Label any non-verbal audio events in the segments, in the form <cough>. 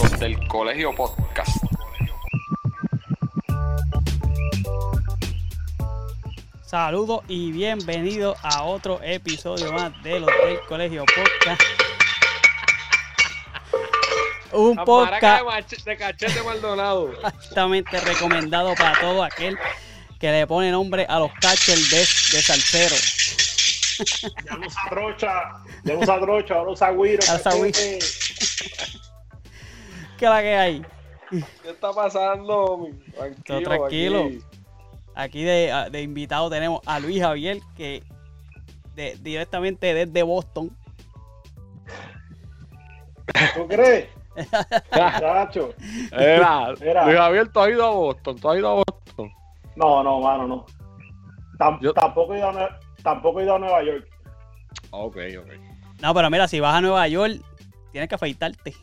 Los del Colegio Podcast. Saludos y bienvenidos a otro episodio más de los del Colegio Podcast. Un podcast de cachete Maldonado. altamente recomendado para todo aquel que le pone nombre a los catchers de, de salsero. Ya no usa brocha, ya no usa brocha, ahora usa guiro. ¿Qué es la que hay? ¿Qué está pasando, homie? Tranquilo. Tranquilo. aquí. Aquí de, de invitado tenemos a Luis Javier, que de- directamente desde Boston. ¿Tú crees? Chacho. Era, Era. Luis Javier, tú has ido a Boston, tú has ido a Boston. No, no, mano, no. Yo- tampoco, he ido a, tampoco he ido a Nueva York. Ok, ok. No, pero mira, si vas a Nueva York, tienes que afeitarte.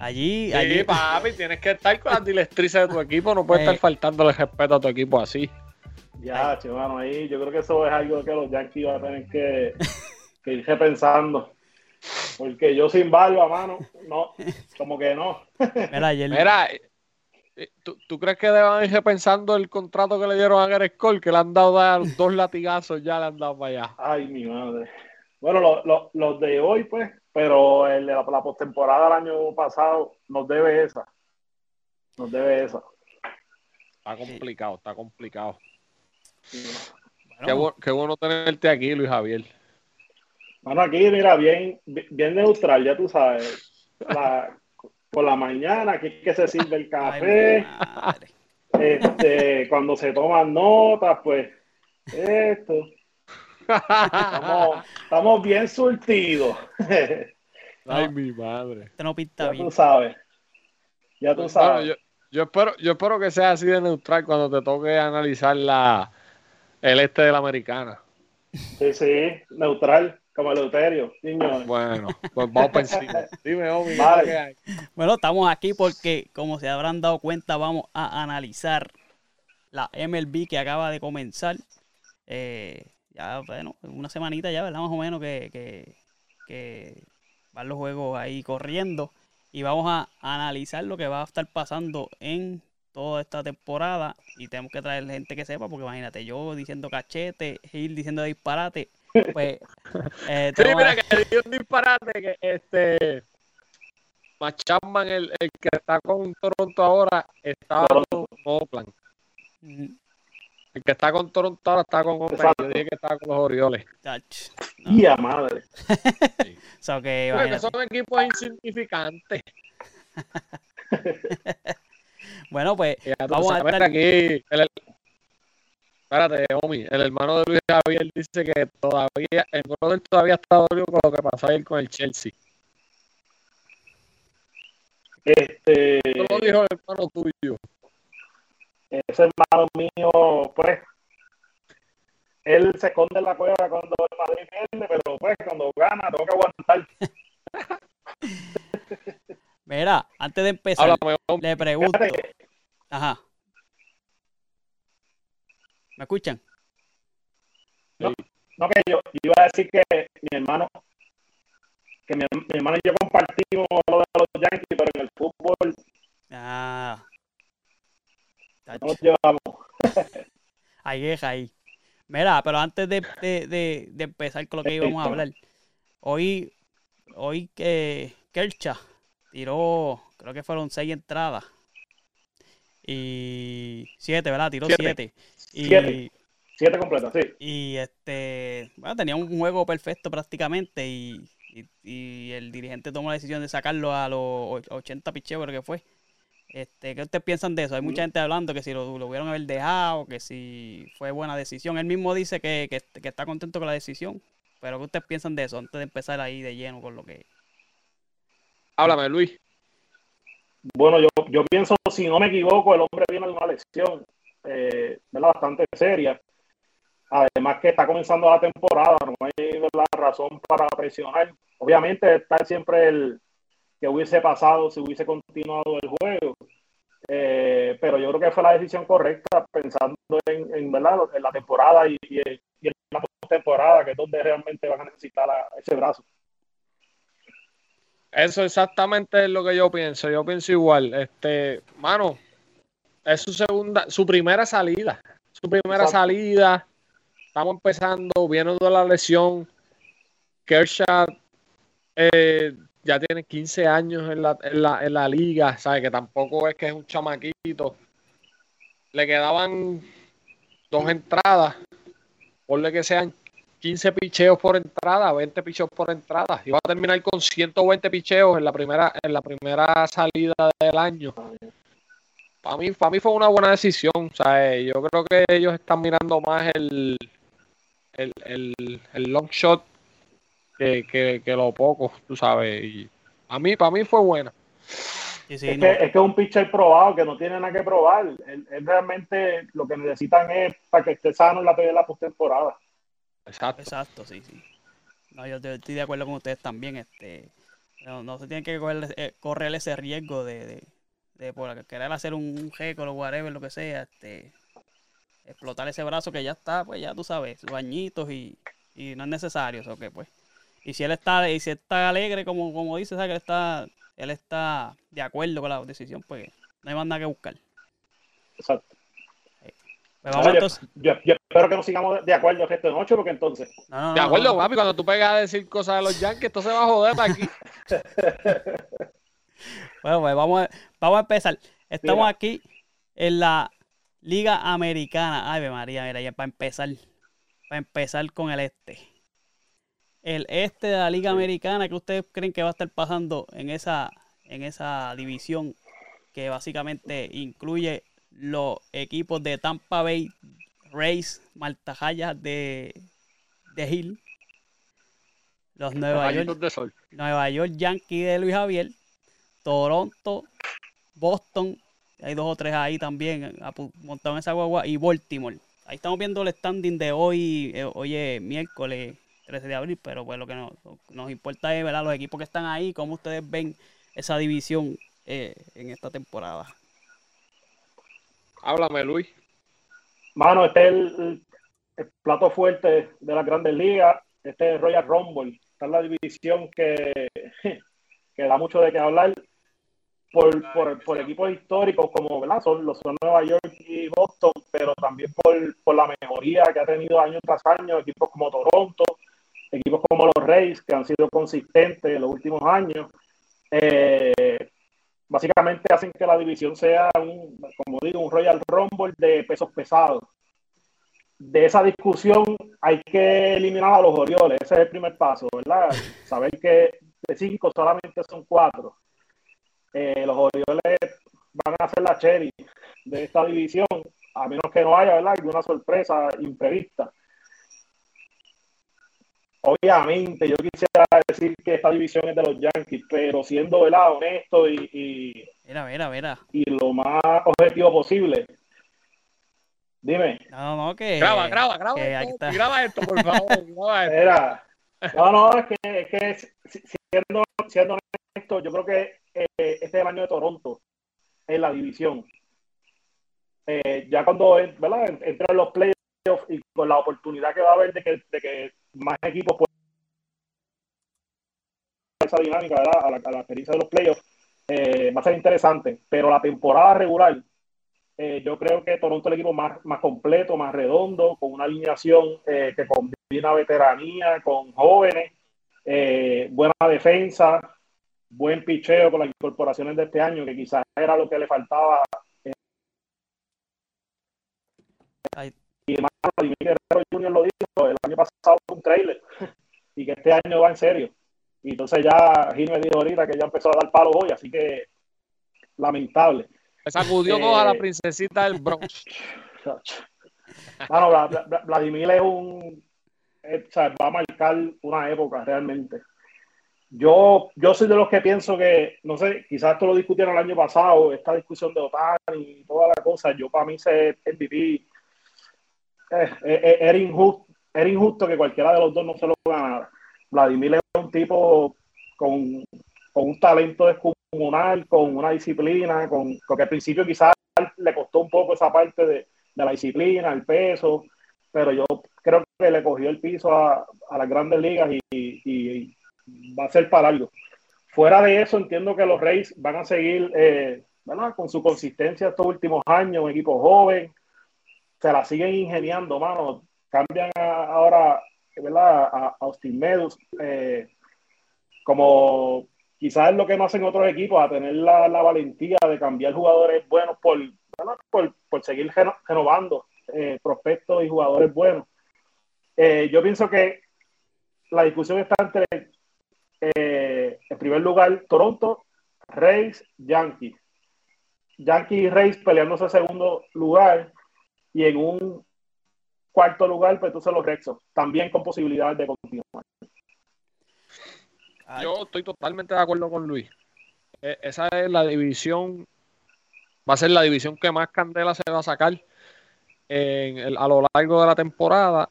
Allí, allí. Sí, papi, tienes que estar con las directrices de tu equipo, no puedes Eh. estar faltándole respeto a tu equipo así. Ya, che, mano, ahí yo creo que eso es algo que los Yankees van a tener que, que ir repensando. Porque yo sin barba, mano, no, como que no. Mira, ayer, Mira, eh, eh, ¿tú, tú crees que deban ir repensando el contrato que le dieron a Gareth Cole, que le han dado dos latigazos, ya le han dado para allá? Ay, mi madre. Bueno, lo- lo- los de hoy, pues, pero el de la, la postemporada del año pasado nos debe esa. Nos debe esa. Está complicado, está complicado. bueno, Qué, bu- qué bueno tenerte aquí, Luis Javier. Bueno, aquí, mira, bien, bien neutral, ya tú sabes. La- por la mañana, aquí es que se sirve el café. este, cuando se toman notas, pues, esto. Estamos, estamos bien surtidos. Ay, mi madre. Esto no pinta ya bien. tú sabes. Ya tú Bueno, sabes. yo, yo espero, yo espero que sea así de neutral cuando te toque analizar la, el este de la americana. Sí, sí, neutral, como el Euterio. Niño. Bueno, pues vamos para encima. <laughs> Dime, Omi, Vale. Bueno, estamos aquí porque, como se habrán dado cuenta, vamos a analizar la MLB que acaba de comenzar. Eh, ya, bueno, una semanita ya, ¿verdad? Más o menos que, que, que van los juegos ahí corriendo. Y vamos a analizar lo que va a estar pasando en toda esta temporada. Y tenemos que traer gente que sepa, porque imagínate, yo diciendo cachete, Gil diciendo disparate. Pues, <laughs> eh, Sí, tenemos a- mira, que dio un disparate que este Matt Chapman, el, el que está con Toronto ahora, estaba con Oakland. El que está con Toronto ahora está con Oakland. Yo dije que estaba con los Orioles. Tach. ¡Ya madre! <laughs> Porque son equipos insignificantes. <laughs> Bueno, pues Vamos a estar- aquí. el- espérate, Omi. El hermano de Luis Javier dice que todavía, el brother todavía está dolido con lo que pasó ayer con el Chelsea. Este, Eso lo dijo el hermano tuyo. ese hermano mío, pues, él se esconde en la cueva cuando el Madrid pierde, pero pues cuando gana tengo que aguantar. <laughs> Mira, antes de empezar, Háblame, le pregunto. Fíjate, Ajá. ¿Me escuchan? No, que yo, iba a decir que mi hermano, que mi, mi hermano y yo compartimos lo de los Yankees, pero en el fútbol Ah. No nos llevamos. <laughs> Hay queja ahí. Mira, pero antes de, de- de- de empezar con lo que íbamos a hablar, hoy, hoy que Kercha tiró, creo que fueron seis entradas. Y siete, ¿verdad? Tiró Siete. siete. Y, Siete. Siete completas, sí. Y este, bueno, tenía un juego perfecto prácticamente y, y- y el dirigente tomó la decisión de sacarlo a los och- 80 picheos, creo que fue. Este, ¿Qué ustedes piensan de eso? Hay mucha gente hablando que si lo, lo hubieran haber dejado, que si fue buena decisión. Él mismo dice que, que- que está contento con la decisión. Pero ¿qué ustedes piensan de eso antes de empezar ahí de lleno con lo que... Háblame, Luis. Bueno, yo, yo pienso, si no me equivoco, el hombre viene de una lesión eh, bastante seria. Además que está comenzando la temporada, no hay ¿verdad? razón para presionar. Obviamente está siempre el que hubiese pasado si hubiese continuado el juego. Eh, pero yo creo que fue la decisión correcta pensando en, ¿verdad? en la temporada y, en la temporada, que es donde realmente van a necesitar ese brazo. Eso exactamente es lo que yo pienso. Yo pienso igual. Este, mano, es su segunda, su primera salida. Su primera salida. Estamos empezando, viendo de la lesión. Kershaw eh, ya tiene 15 años en la, en la, en la liga, ¿sabe? Que tampoco es que es un chamaquito. Le quedaban dos entradas. Ponle que sean 15 picheos por entrada, 20 picheos por entrada. Iba a terminar con 120 picheos en la primera, en la primera salida del año. Para mí, para mí fue una buena decisión. ¿sabes? Yo creo que ellos están mirando más el, el, el long shot que, que, lo poco, tú sabes. Y a mí, para mí fue buena. es, que, es, un pitcher probado que no tiene nada que probar. Él, realmente lo que necesitan es para que esté sano en la, en la postemporada. Exacto. Exacto, sí, sí. No, yo estoy de acuerdo con ustedes también. Este, no, se tiene que correr, eh, correr ese riesgo de, de, de por querer hacer un récord o whatever, lo que sea. Este, explotar ese brazo que ya está, pues ya tú sabes, bañitos y, y no es necesario. Eso que pues y si él está, y si está alegre, como, como dice, ¿sabes? que él está, él está de acuerdo con la decisión, pues no hay más nada que buscar. Exacto. Pues yo, espero que no sigamos de acuerdo el resto de noche, porque entonces. de acuerdo, papi, cuando tú pegas a decir cosas de los Yankees, esto se va a joder aquí. <laughs> bueno, pues vamos a, vamos a empezar. Estamos aquí en la Liga Americana. Ay, María, mira, ya para empezar. Para empezar con el este el este de la Liga Americana, que ustedes creen que va a estar pasando en esa, en esa división que básicamente incluye los equipos de Tampa Bay Rays, Maltajayas de, de Hill, los Nueva York, Nueva York Yankees de Luis Javier, Toronto, Boston, hay dos o tres ahí también montados en esa guagua, y Baltimore. Ahí estamos viendo el standing de hoy, eh, hoy es miércoles 13 de abril, pero pues lo que nos, nos importa es ver los equipos que están ahí, cómo ustedes ven esa división eh, en esta temporada. Háblame, Luis. Mano, este es el, plato fuerte de las grandes ligas, este es Royal Rumble, esta es la división que, <laughs> que da mucho de qué hablar. Por, por, equipos históricos como ¿verdad? Son, los son Nueva York y Boston, pero también por, por, la mejoría que ha tenido año tras año, equipos como Toronto, equipos como los Reyes, que han sido consistentes en los últimos años, eh, básicamente hacen que la división sea, un, como digo, un Royal Rumble de pesos pesados. De esa discusión hay que eliminar a los Orioles, ese es el primer paso, ¿verdad? Saber que de cinco solamente son cuatro. Eh, los Orioles van a ser la cherry de esta división, a menos que no haya, ¿verdad? Alguna sorpresa imprevista. Obviamente, yo quisiera decir que esta división es de los Yankees, pero siendo ¿verdad? honesto y, y, mira, mira, mira. y lo más objetivo posible. Dime. No, no, que. Graba, graba, graba. esto, graba esto, por <laughs> favor. graba esto. no, no, es que, es que siendo, siendo honesto, yo creo que eh, este año de Toronto en la división. Eh, ya cuando ¿verdad? entran los playoffs y con la oportunidad que va a haber de que, de que más equipos puedan esa dinámica, A, la, experiencia de los playoffs, eh, va a ser interesante. Pero la temporada regular, eh, yo creo que Toronto es el equipo más, más completo, más redondo, con una alineación eh, que combina veteranía con jóvenes, buena defensa, buen picheo con las incorporaciones de este año, que quizás era lo que le faltaba. Y más, Junior lo dijo, el año pasado fue un trailer y que este año va en serio. Y entonces ya Gino me dijo ahorita que ya empezó a dar palos hoy, así que lamentable. Me sacudió a la eh, princesita del Bronx. <laughs> bueno, Vladimir es un. Eh, o sea, va a marcar una época realmente. Yo, yo soy de los que pienso que, no sé, quizás esto lo discutieron el año pasado, esta discusión de OTAN y toda la cosa. Yo, para mí, ser MVP eh, eh, eh, era, injusto, era injusto que cualquiera de los dos no se lo ganara. Vladimir es un tipo con con un talento descomunal, con una disciplina, con, que al principio quizás le costó un poco esa parte de, la disciplina, el peso, pero yo creo que le cogió el piso a, las grandes ligas y, va a ser para algo. Fuera de eso, entiendo que los Reyes van a seguir eh, con su consistencia estos últimos años, un equipo joven, se la siguen ingeniando, mano. Cambian ahora ¿verdad? a, Austin Meadows eh, como quizás es lo que no hacen otros equipos, a tener la, valentía de cambiar jugadores buenos por, por, seguir renovando eh, prospectos y jugadores buenos. Eh, yo pienso que la discusión está entre, eh, en primer lugar, Toronto, Rays, Yankees. Yankees y Rays peleándose segundo lugar y en un cuarto lugar, pues entonces los Rexos, también con posibilidades de continuar. Yo estoy totalmente de acuerdo con Luis. E, esa es la división, va a ser la división que más candela se va a sacar a lo largo de la temporada.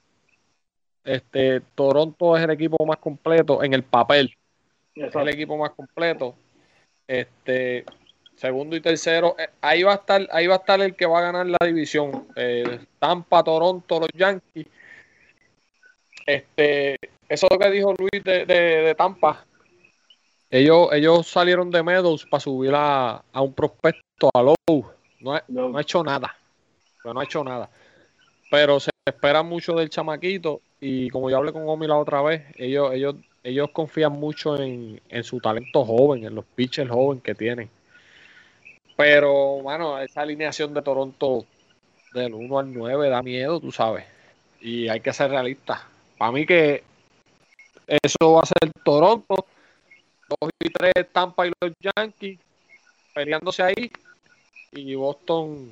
Este, Toronto es el equipo más completo en el papel. Es el equipo más completo. Este, segundo y tercero, eh, ahí va a estar, ahí va a estar el que va a ganar la división. Eh, Tampa, Toronto, los Yankees. Este, eso es lo que dijo Luis de, Tampa. Ellos, ellos salieron de Meadows para subir a, un prospecto a Low. No, ha, hecho nada. no ha hecho nada. Pero se espera mucho del chamaquito. Y como yo hablé con Omi la otra vez, ellos, ellos, ellos confían mucho en, su talento joven, en los pitchers jóvenes que tienen. Pero, bueno, esa alineación de Toronto del 1 al 9 da miedo, tú sabes. Y hay que ser realistas. Para mí que eso va a ser Toronto, 2 y 3 Tampa y los Yankees peleándose ahí y Boston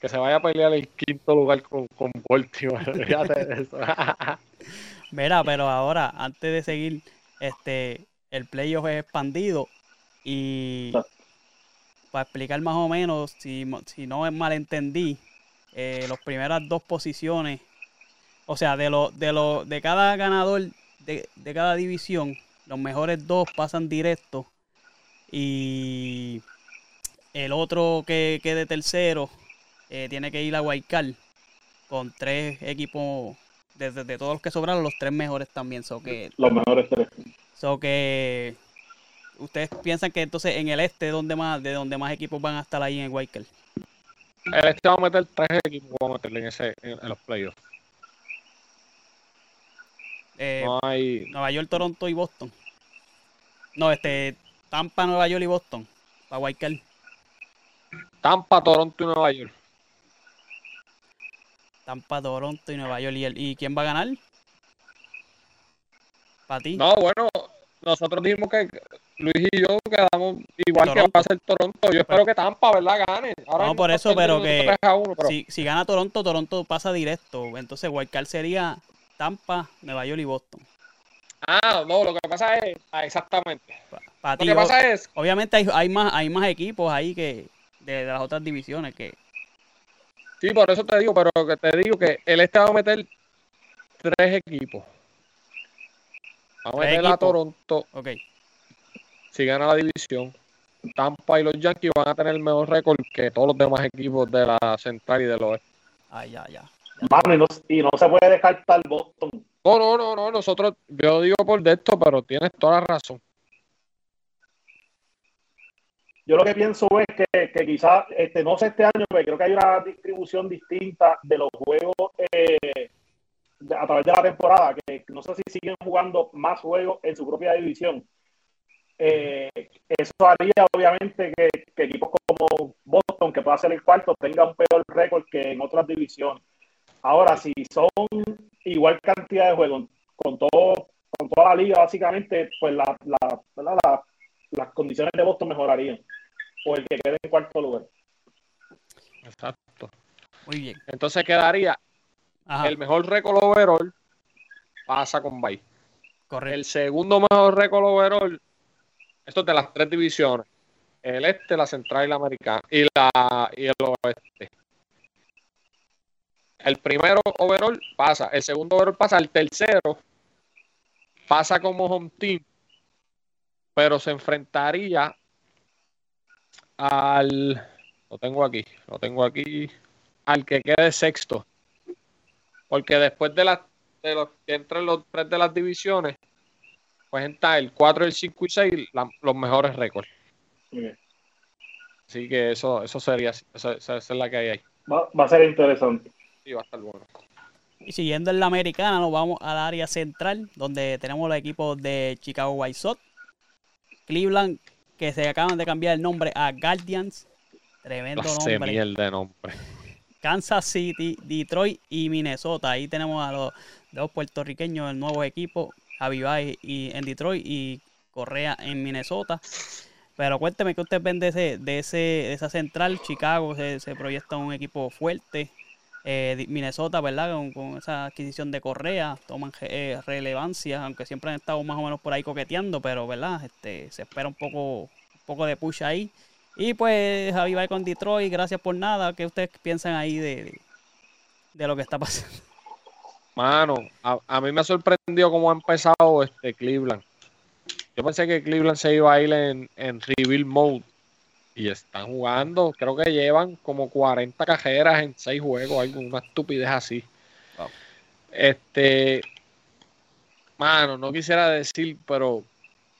que se vaya a pelear el quinto lugar con, con Baltimore. <laughs> <laughs> Mira, pero ahora, antes de seguir, este el playoff es expandido y para explicar más o menos, si, si no malentendí, eh, las primeras dos posiciones, o sea, de lo, de lo, de cada ganador de, cada división, los mejores dos pasan directo y el otro que quede tercero eh, tiene que ir a Guaycal con tres equipos, desde de todos los que sobraron, los tres mejores también. So que, los mejores tres. So que ustedes piensan que entonces en el este donde más, de donde más equipos van a estar ahí en Guaycal. El este va a meter tres equipos, va a meterle en, ese, en los playoffs. Eh, Nueva York, Toronto y Boston. No, este, Tampa, Nueva York y Boston. Para Guaycal. Tampa, Toronto y Nueva York. Tampa, Toronto y Nueva York. ¿Y, ¿y quién va a ganar? ¿Para ti? No, bueno, nosotros dijimos que Luis y yo quedamos igual que va a ser Toronto. Yo espero que Tampa, ¿verdad? Gane. no, por eso, pero que Si, si, gana Toronto, Toronto pasa directo. Entonces, Wildcard sería Tampa, Nueva York y Boston. Ah, no, lo que pasa es, ah, exactamente. lo que pasa es, obviamente hay, hay, más, hay más equipos ahí que de, las otras divisiones que. Sí, por eso te digo, pero que te digo que el este va a meter tres equipos. Va a meter a Toronto. Ok. Si gana la división. Tampa y los Yankees van a tener el mejor récord que todos los demás equipos de la central y del oeste. Ah, ya, ya y, no, se puede descartar Boston. No, no, no, no, nosotros, yo digo por de esto, pero tienes toda la razón. Yo lo que pienso es que, que quizás, este, no sé este año, pero creo que hay una distribución distinta de los juegos eh, a través de la temporada, que no sé si siguen jugando más juegos en su propia división. Eh, eso haría obviamente que, equipos como Boston, que pueda ser el cuarto, tenga un peor récord que en otras divisiones. Ahora, si son igual cantidad de juegos con todo, con toda la liga, básicamente, pues la, la, las condiciones de Boston mejorarían. O el que quede en cuarto lugar. Exacto. Muy bien. Entonces quedaría el mejor récord overall pasa con Bay. Correcto. El segundo mejor récord overall, esto es de las tres divisiones. El este, la central y la americana. Y, la, y el oeste. El primero overall pasa, el segundo overall pasa, el tercero pasa como home team pero se enfrentaría al. Lo tengo aquí, lo tengo aquí. Al que quede sexto. Porque después de, la, de los que entran los tres de las divisiones, pues está el 4, el 5 y 6, los mejores récords. Así que eso, eso sería, eso, esa es la que hay ahí. Va, va, a ser interesante. Sí, va a estar bueno. Y siguiendo en la americana, nos vamos al área central, donde tenemos los equipos de Chicago White Sox, Cleveland, que se acaban de cambiar el nombre a Guardians. Tremendo nombre. de nombre. Kansas City, Detroit y Minnesota. Ahí tenemos a los dos puertorriqueños, el nuevo equipo, Avivay y en Detroit y Correa en Minnesota. Pero cuénteme qué usted ven de, ese, de, ese, de esa central. Chicago se, se proyecta un equipo fuerte. Eh, Minnesota, ¿verdad? Con, esa adquisición de Correa, toman eh, relevancia, aunque siempre han estado más o menos por ahí coqueteando, pero, ¿verdad? Este, se espera un poco, un poco de push ahí. Y pues Javi va con Detroit, gracias por nada. ¿Qué ustedes piensan ahí de, de, lo que está pasando? Mano, a, mí me ha sorprendido cómo ha empezado este Cleveland. Yo pensé que Cleveland se iba a ir en, en rebuild mode y están jugando, creo que llevan como 40 cajeras en 6 juegos, alguna estupidez así. Este, mano, no quisiera decir, pero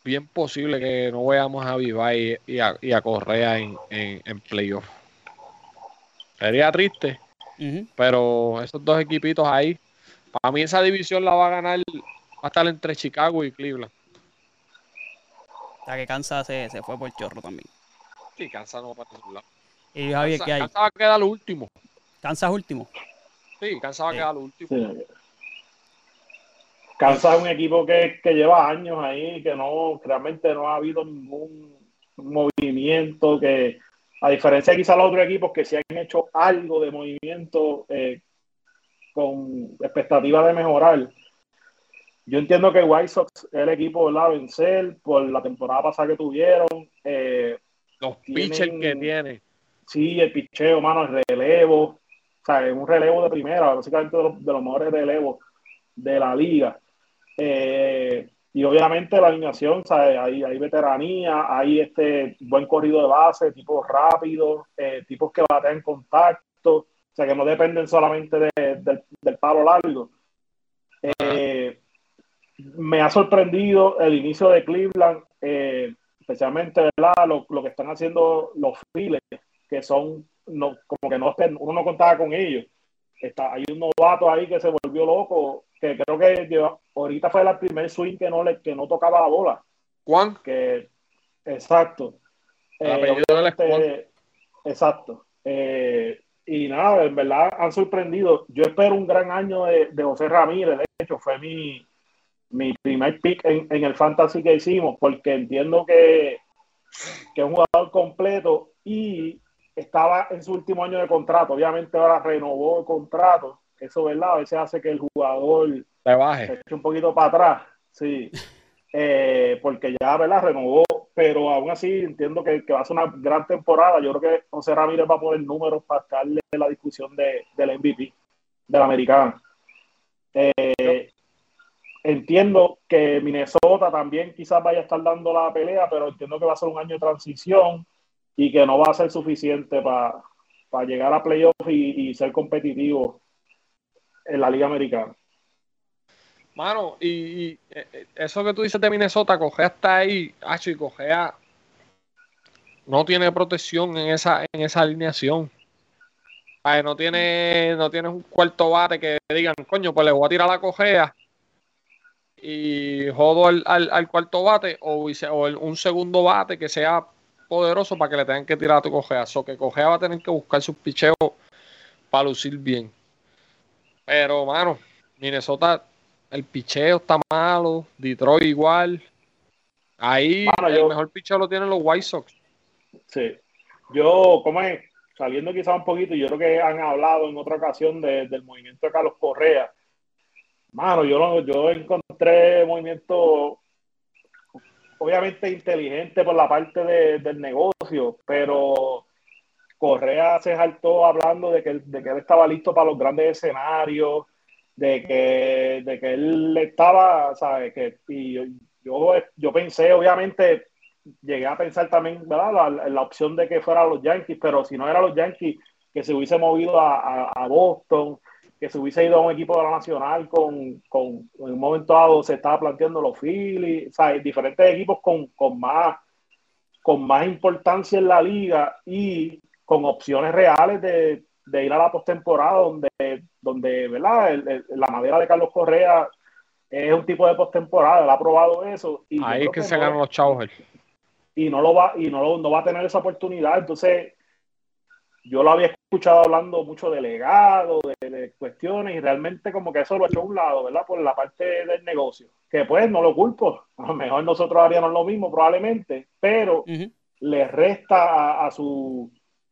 bien posible que no veamos a Viva y, a, Correa en, en, playoff. Sería triste, pero esos dos equipitos ahí, para mí esa división la va a ganar, va a estar entre Chicago y Cleveland. La que Kansas se, se fue por chorro también. Sí, Kansas no va para ningún lado. ¿Y Javier qué hay? Kansas va a quedar lo último. ¿Kansas último? Sí, Kansas va a quedar lo último. Sí. Kansas es un equipo que, que, lleva años ahí, que no, realmente no ha habido ningún movimiento, que a diferencia de quizás los otros equipos que se han hecho algo de movimiento eh, con expectativa de mejorar. Yo entiendo que White Sox es el equipo ¿verdad? a vencer por la temporada pasada que tuvieron. Eh, los pitchers que tiene. Sí, el picheo, mano, el relevo. O sea, es un relevo de primera, básicamente de los, de los mejores relevos de la liga. Eh, y obviamente la alineación, ¿sabes? Hay, hay veteranía, hay este buen corrido de base, tipos rápidos, eh, tipos que baten en contacto, o sea, que no dependen solamente de, del palo largo. Eh, me ha sorprendido el inicio de Cleveland. Eh, especialmente ¿verdad? Lo, lo, que están haciendo los files, que son no, como que no uno no contaba con ellos. Está, hay un novato ahí que se volvió loco, que creo que ahorita fue el primer swing que no le, que no tocaba la bola. Juan. Que, exacto. Eh, exacto. Eh, y nada, en verdad han sorprendido. Yo espero un gran año de, de José Ramírez. De hecho, fue mi, mi primer pick en, el fantasy que hicimos, porque entiendo que, que, es un jugador completo y estaba en su último año de contrato. Obviamente ahora renovó el contrato. Eso, ¿verdad? A veces hace que el jugador se baje. Se eche un poquito para atrás. Sí. Eh, porque ya, ¿verdad? Renovó, pero aún así entiendo que, va a ser una gran temporada. Yo creo que José Ramírez va a poner números para darle la discusión de, del MVP, del americano. Eh, Entiendo que Minnesota también quizás vaya a estar dando la pelea, pero entiendo que va a ser un año de transición y que no va a ser suficiente para llegar a playoffs y, ser competitivo en la Liga Americana. Mano, y, eh, eso que tú dices de Minnesota, Cogea está ahí, Hacho, y Cogea no tiene protección en esa, en esa alineación. no tiene, no tiene un cuarto bate que digan, coño, pues le voy a tirar la cojea y jodo al, al, cuarto bate o, un segundo bate que sea poderoso para que le tengan que tirar a tu cojea. So que cojea va a tener que buscar sus picheos para lucir bien. Pero, mano, Minnesota, el picheo está malo. Detroit igual. Ahí el mejor picheo lo tienen los White Sox. Sí. Yo, como es, saliendo quizá un poquito, yo creo que han hablado en otra ocasión del movimiento de Carlos Correa Mano, yo, yo encontré movimiento obviamente inteligente por la parte del negocio, pero Correa se saltó hablando de que, de que él estaba listo para los grandes escenarios, de que, de que él estaba, ¿sabes? Que, y, yo, yo pensé, obviamente, llegué a pensar también, ¿verdad? La, la, opción de que fuera los Yankees, pero si no era los Yankees, que se hubiese movido a, a, Boston, que se hubiese ido a un equipo de la Nacional con, con en un momento dado se estaba planteando los Phillies, o sea, diferentes equipos con, con, más, con más importancia en la liga y con opciones reales de, de ir a la postemporada, donde, donde ¿verdad? la madera de Carlos Correa es un tipo de postemporada, él ha probado eso. Y Ahí es que, se ganan los chavos. Y no lo va, y no, no va a tener esa oportunidad. Entonces, yo lo había escuchado hablando mucho de legado, de, cuestiones, y realmente como que eso lo echó a un lado, ¿verdad? Por la parte del negocio. Que pues no lo culpo. A lo mejor nosotros haríamos lo mismo probablemente, pero le resta a, su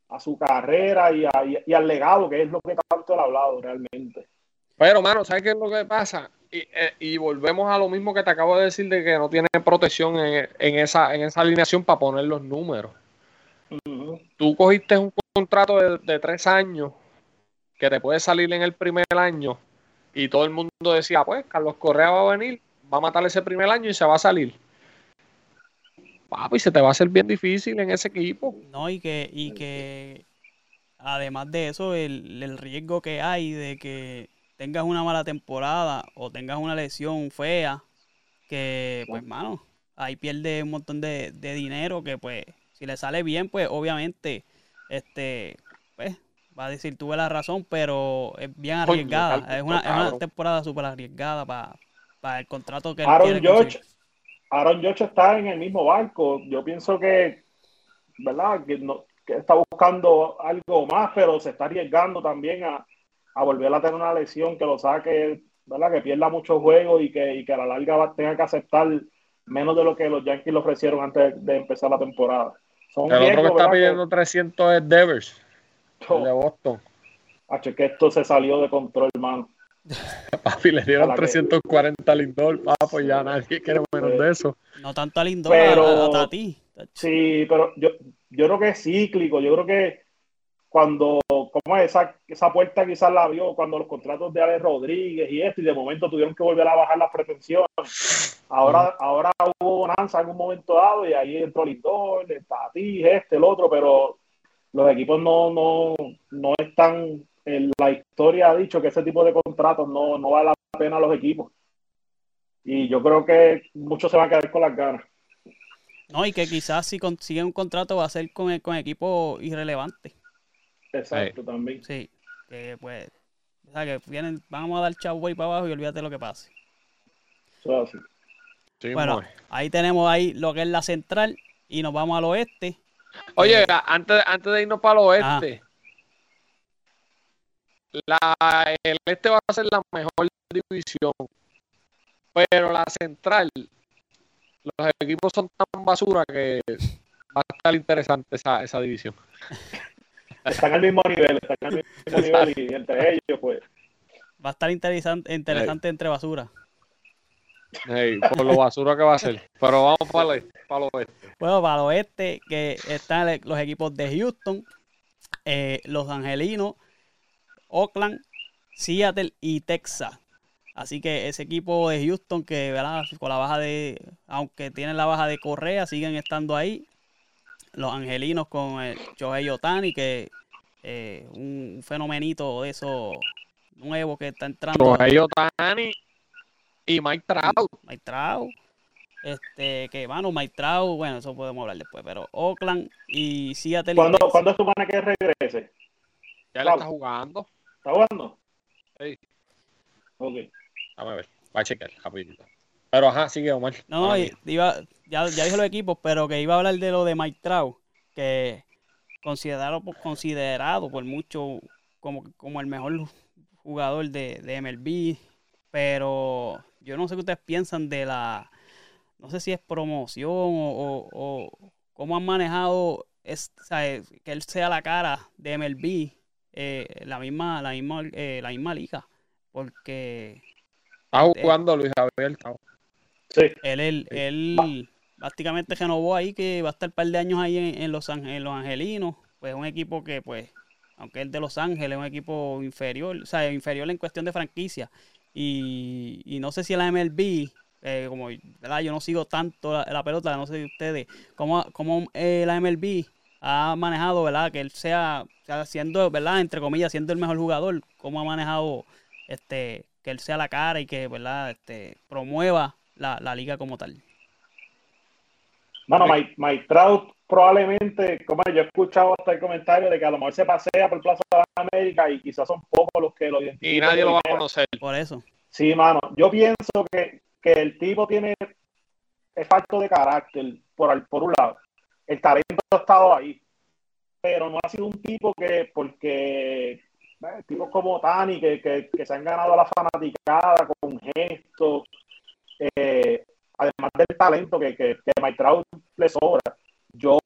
a su carrera y, y, al legado, que es lo que tanto él ha hablado realmente. Pero, mano, ¿sabes qué es lo que pasa? Eh, y, volvemos a lo mismo que te acabo de decir de que no tiene protección en, esa, en esa alineación para poner los números. Tú cogiste un contrato de, tres años que te puede salir en el primer año y todo el mundo decía, pues Carlos Correa va a venir, va a matar ese primer año y se va a salir. Papi, se te va a hacer bien difícil en ese equipo. No, y que, y que además de eso, el, el riesgo que hay de que tengas una mala temporada o tengas una lesión fea, que pues mano, ahí pierde un montón de, dinero que pues si le sale bien, pues obviamente, este, pues va a decir tuve la razón, pero es bien arriesgada. es, una, temporada súper arriesgada para el contrato que Aaron George, Aaron George está en el mismo barco. Yo pienso que, ¿verdad? Que, no, que está buscando algo más, pero se está arriesgando también a, a volver a tener una lesión que lo saque, ¿verdad? Que pierda muchos juegos y que, y que a la larga tenga que aceptar menos de lo que los Yankees le ofrecieron antes de empezar la temporada. Son el otro que está pidiendo 300 es Devers, de Boston. H, que esto se salió de control, hermano. <laughs> Papi, le dieron 340 a Lindor, pues ya nadie quiere menos de eso. No tanto a Lindor, pero, a, ti. Sí, pero yo, yo creo que es cíclico. Yo creo que cuando, como esa, esa puerta quizás la abrió cuando los contratos de Ale Rodríguez y esto, y de momento tuvieron que volver a bajar las pretensiones. Ahora, ahora hubo bonanza en un momento dado y ahí entró Lindor, el Tati, este, el otro, pero los equipos no, no, no están, en la historia ha dicho que ese tipo de contratos no, no vale la pena a los equipos. Y yo creo que muchos se van a quedar con las ganas. No, y que quizás si consiguen un contrato va a ser con, con equipos irrelevantes. Exacto, también. Sí, que pues, o sea, que vienen, vamos a dar chavo y para abajo y olvídate lo que pase. bueno, ahí tenemos ahí lo que es la central y nos vamos al oeste. Oye, eh, antes, antes de irnos para el oeste, la, el este va a ser la mejor división, pero la central, los equipos son tan basura que va a estar interesante esa, esa división. <laughs> están al mismo nivel, están al mismo <laughs> nivel y entre ellos, pues. Va a estar interesante, interesante entre basura. por lo basura que va a ser. Pero vamos para el, para el oeste. Bueno, para el oeste, que están los equipos de Houston, eh, Los Angelinos, Oakland, Seattle y Texas. Así que ese equipo de Houston que ¿verdad? con la baja de, aunque tienen la baja de Correa, siguen estando ahí los angelinos con el Shohei Otani, que eh, un fenomenito de eso nuevo que está entrando. Shohei Otani y Mike Trout. Mike Trout. Este, que mano, Mike Trout, bueno, eso podemos hablar después, pero Oakland y Seattle. ¿Cuándo, ¿cuándo es tu mana que regrese? Ya le está jugando. ¿Está jugando? Sí. Ok. Vamos a ver, va a checar rapidito. Pero ajá, sigue Omar. No, iba, ya, ya dijo los equipos, pero que iba a hablar de lo de Mike Trout, que considerado, considerado por mucho como, como el mejor jugador de, de MLB, pero yo no sé qué ustedes piensan de la, no sé si es promoción o, o, cómo han manejado es, que él sea la cara de MLB, eh, la misma, la misma, eh, la misma liga, porque está jugando Luis Javier él, él, prácticamente renovó ahí que va a estar un par de años ahí en, los, en los Angelinos. Pues un equipo que, pues, aunque es de Los Ángeles, es un equipo inferior, o sea, inferior en cuestión de franquicia. Y, no sé si la MLB eh, como ¿verdad? yo no sigo tanto la, pelota, no sé ustedes, cómo, cómo eh, la MLB ha manejado, ¿verdad? Que él sea, sea, siendo, ¿verdad? Entre comillas, siendo el mejor jugador, cómo ha manejado este que él sea la cara y que, ¿verdad? Este, promueva la, la liga como tal. Bueno, Mike, Trout probablemente, como yo he escuchado hasta el comentario de que a lo mejor se pasea por Plaza de América y quizás son pocos los que lo identifican. Y nadie lo va a conocer. Por eso. Sí, mano. Yo pienso que, que el tipo tiene es falto de carácter, por, por un lado. El talento ha estado ahí, pero no ha sido un tipo que, porque eh, tipos como Tani, que, que, que, se han ganado a la fanaticada con gestos, eh, además del talento que, que, que Mike Trout le sobra. Yo,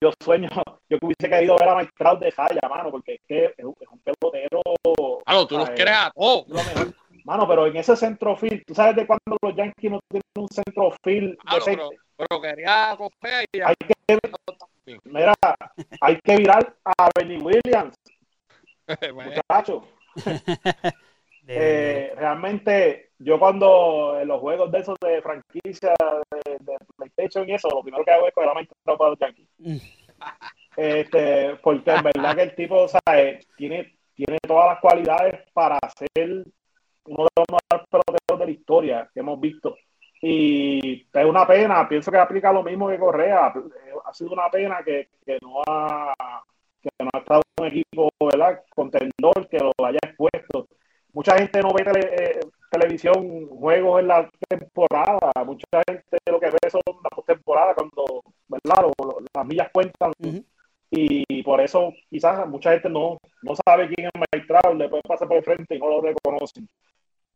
yo sueño, yo hubiese querido ver a Mike Trout de Jaya, mano, porque es que es un, pelotero. Claro, tú los quieres a todos. Mano, pero en ese centrofield, ¿tú sabes de cuándo los Yankees no tienen un centrofield claro, pero, pero, quería coger y hay que, mira, hay que virar a Benny Williams. <laughs> Muchacho. <laughs> Eh, realmente, yo cuando en los juegos de esos de franquicia de, PlayStation y eso, lo primero que hago es coger la para los Yankees. Mm. Este, porque en verdad que el tipo, ¿sabes? Tiene, tiene todas las cualidades para ser uno de los mejores peloteros de la historia que hemos visto. Y es una pena, pienso que aplica lo mismo que Correa. Ha sido una pena que, que no ha que no ha estado un equipo ¿verdad? contendor que lo haya expuesto mucha gente no ve eh, televisión, juegos en la temporada, mucha gente lo que ve son la postemporada cuando, ¿verdad? las millas cuentan. Y por eso quizás mucha gente no, no sabe quién es Mike Trout, le puede pasar por el frente y no lo reconocen.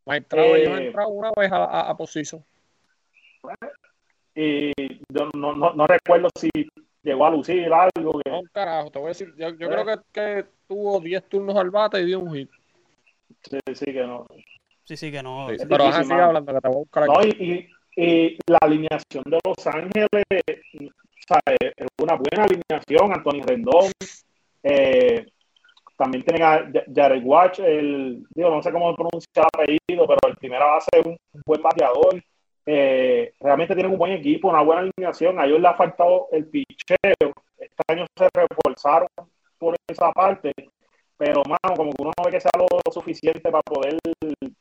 Mike Trout eh, entrado una vez a, a, a Y yo no, no, no, recuerdo si llegó a lucir algo. Que... No, carajo, te voy a decir, yo, yo creo que, que tuvo 10 turnos al bate y dio un hit. Sí, sí, que no. Sí, sí, que no. pero vas a hablando, que te voy a buscar No, y, y, la alineación de Los Ángeles, es una buena alineación. Anthony Rendón. Eh, también tienen a Jared Watch, el, digo, no sé cómo pronuncia el apellido, pero el primera base es un, buen bateador. Eh, realmente tienen un buen equipo, una buena alineación. A ellos les ha faltado el picheo. Este año se reforzaron por esa parte pero mano, como que uno no ve que sea lo suficiente para poder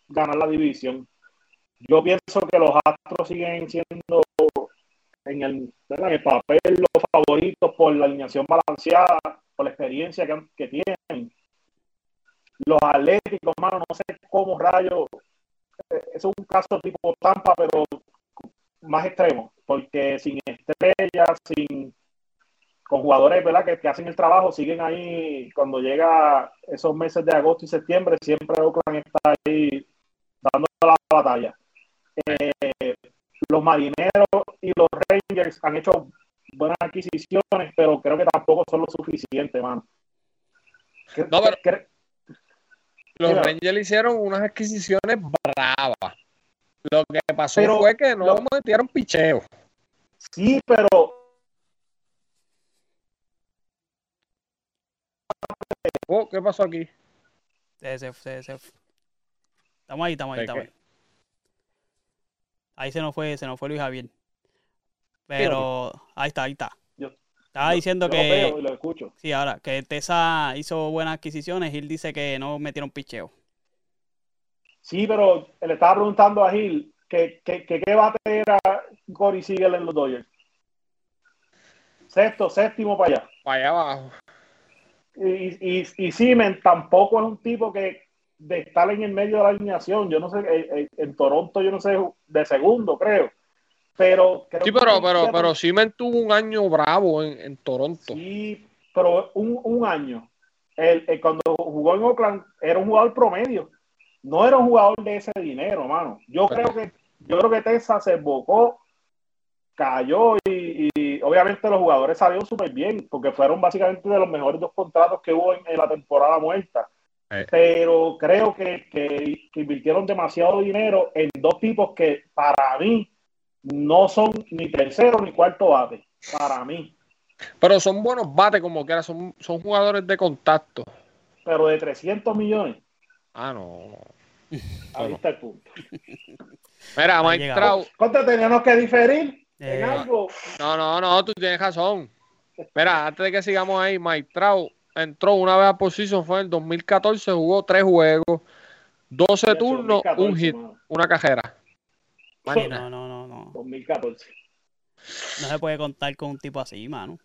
ganar la división. Yo pienso que los Astros siguen siendo en el, el papel los favoritos por la alineación balanceada, por la experiencia que, que tienen. Los Atléticos, mano, no sé cómo rayos. Eh, es un caso tipo Tampa, pero más extremo, porque sin estrellas, sin con jugadores ¿verdad? Que, que, hacen el trabajo, siguen ahí cuando llega esos meses de agosto y septiembre, siempre Oakland está ahí dando la batalla. Eh, los marineros y los Rangers han hecho buenas adquisiciones, pero creo que tampoco son lo suficiente, mano. No, pero los Rangers hicieron unas adquisiciones bravas. Lo que pasó fue que no metieron picheo. Sí, pero Oh, ¿qué pasó aquí? Estamos ahí, estamos ahí, estamos ahí. Ahí se nos fue, se nos fue Luis Javier. Pero ahí está, ahí está. Estaba diciendo que. Lo escucho. Sí, ahora, que Tesa hizo buenas adquisiciones. Gil dice que no metieron picheo. Sí, pero le estaba preguntando a Gil que, que, que qué bate era Cory Siegel en los Dodgers. Sexto, séptimo para allá. Para allá abajo. Y, y, y Simen tampoco es un tipo que de estar en el medio de la alineación, yo no sé, eh, eh, en, Toronto yo no sé, de segundo creo. Pero sí, pero, pero, pero Simen tuvo un año bravo en, en Toronto. Sí, pero un, un año. El, cuando jugó en Oakland era un jugador promedio. No era un jugador de ese dinero, mano. Yo creo que yo creo que Tessa se embocó, cayó y, obviamente los jugadores salieron súper bien, porque fueron básicamente de los mejores dos contratos que hubo en, la temporada muerta. Eh. Pero creo que, que, invirtieron demasiado dinero en dos tipos que para mí no son ni tercero ni cuarto bate. Para mí. Pero son buenos bates como quiera, son, son jugadores de contacto. Pero de 300 millones. Ah, no. Ahí está el punto. Mira, Mike. Trout. ¿Cuánto teníamos que diferir Eh, en algo? No, no, no, tú tienes razón. Mira, antes de que sigamos ahí, Mike Trout entró una vez a posición, fue en el 2014, jugó tres juegos, 12 Ya, turnos, 2014, un hit, mano. una cajera. Imagina. no, no, no, no. 2014. No se puede contar con un tipo así, mano.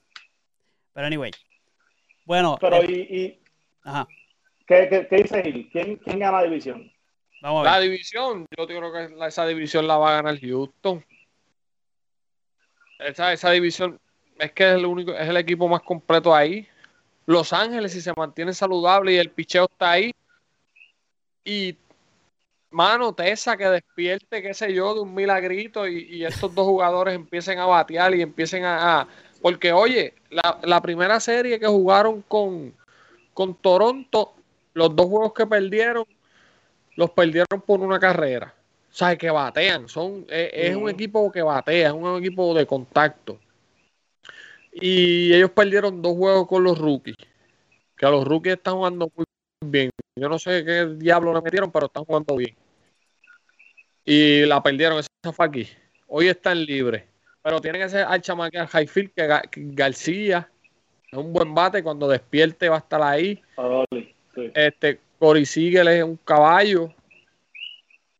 Pero anyway. Bueno, Pero, eh, ¿y, y ajá, qué, qué, qué dice Gil? ¿Quién, ¿Quién gana la división? vamos a La división, yo creo que esa división la va a ganar Houston. Esa, esa división es que es el único, es el equipo más completo ahí. Los Ángeles, si se mantiene saludable y el picheo está ahí. Y mano, Tessa que despierte, qué sé yo, de un milagrito y, y estos dos jugadores empiecen a batear y empiecen a. a- porque, oye, la, la primera serie que jugaron con, con Toronto, los dos juegos que perdieron, los perdieron por una carrera. O sea, que batean. Son, es, es un Ujú. equipo que batea, es un equipo de contacto. Y ellos perdieron dos juegos con los rookies. Que a los rookies están jugando muy bien. Yo no sé qué diablo le metieron, pero están jugando bien. Y la perdieron, esa fue aquí. Hoy están libres. Pero tienen que ser al chamaque al Highfield, que, Ga- que García es un buen bate. Cuando despierte va a estar ahí. Adoli, sí. Este, Cory Siegel es un caballo.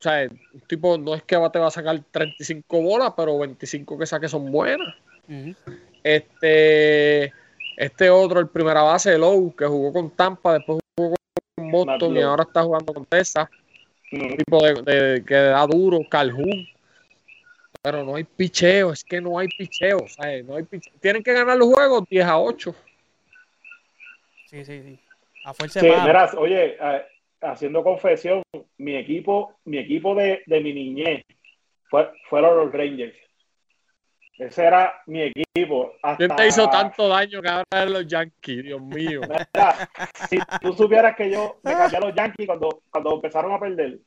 O sea, un tipo no es que te va a sacar 35 bolas, pero 25 que saque son buenas. Este, este otro, el primera base de Lowe, que jugó con Tampa, después jugó con Boston y ahora está jugando con Texas. Mm, Un tipo de, de- que da duro, Calhoun. Pero no hay picheo, es que no hay picheo. ¿sabes? No hay picheo. Tienen que ganar los juegos 10 a 8. Sí, sí, sí. A fuerza Sí, de mira, oye, eh, haciendo confesión, mi equipo, mi equipo de, de mi niñez fue, fueron los Rangers. Ese era mi equipo. Hasta, ¿Quién te hizo tanto daño que ahora los Yankees? Dios mío. <laughs> Mira, si tú supieras que yo me cambié a los Yankees cuando, cuando empezaron a perder,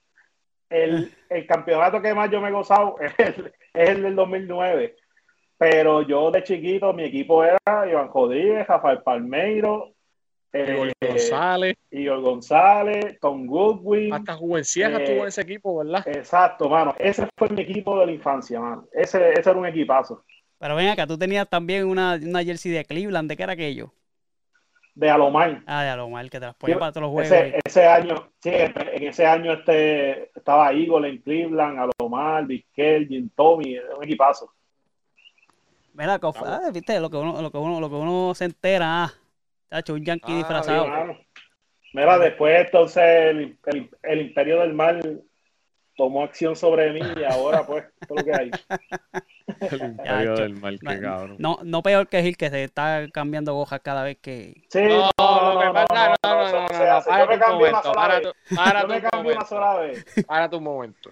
el, el campeonato que más yo me he gozado <laughs> es el, es el del 2009. Pero yo de chiquito, mi equipo era Iván Rodríguez, Rafael Palmeiro, Igor eh, González, Igor González, Tom Goodwin. hasta Juvencieja eh, tuvo en ese equipo, ¿verdad? Exacto, mano. Ese fue mi equipo de la infancia, mano. Ese, ese era un equipazo. Pero ven acá, tú tenías también una, una jersey de Cleveland. ¿De qué era aquello? De Alomar. Ah, de Alomar, que te las ponía Sí, para todos los juegos. Ese, ese año, sí, en ese año este, estaba Eagle en Cleveland, Alomar, Vizquel, Jim Tommy, era un equipazo. Mira, ah, viste, lo que uno, lo que uno, lo que uno se entera, ah, tacho, un yankee Ah, disfrazado. bien, Mano. Mira, después entonces el, el- el imperio del mal tomó acción sobre mí y ahora pues, <laughs> es lo que hay. El imperio <laughs> del mal, qué cabrón. No, no peor que Gil, que se está cambiando hojas cada vez que. Sí, No, no, lo que no, pasa- no, no, no, no, no, no no, se no, hace. Yo párate me un cambio una momento, sola párate- vez. párate Yo me un cambio una momento. sola vez. Párate un momento.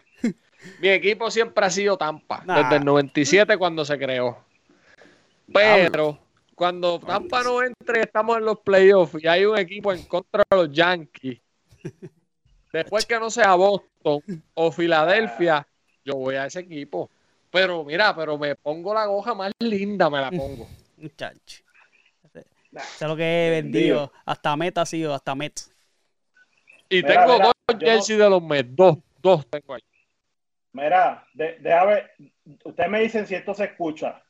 Mi equipo siempre ha sido Tampa, <laughs> Nah. desde el 97 cuando se creó. Pero cuando Tampa no entre, estamos en los playoffs y hay un equipo en contra de los Yankees. <laughs> Después que no sea Boston o Filadelfia, yo voy a ese equipo. Pero mira, pero me pongo la goja más linda, me la pongo. <laughs> Muchacho. Eso es lo que he vendido. Hasta Meta ha sido, hasta Mets. Y Mira, tengo mira, dos yo no- jerseys de los Mets, dos, dos tengo ahí. Mira, de, déjame ver, ustedes me dicen si esto se escucha.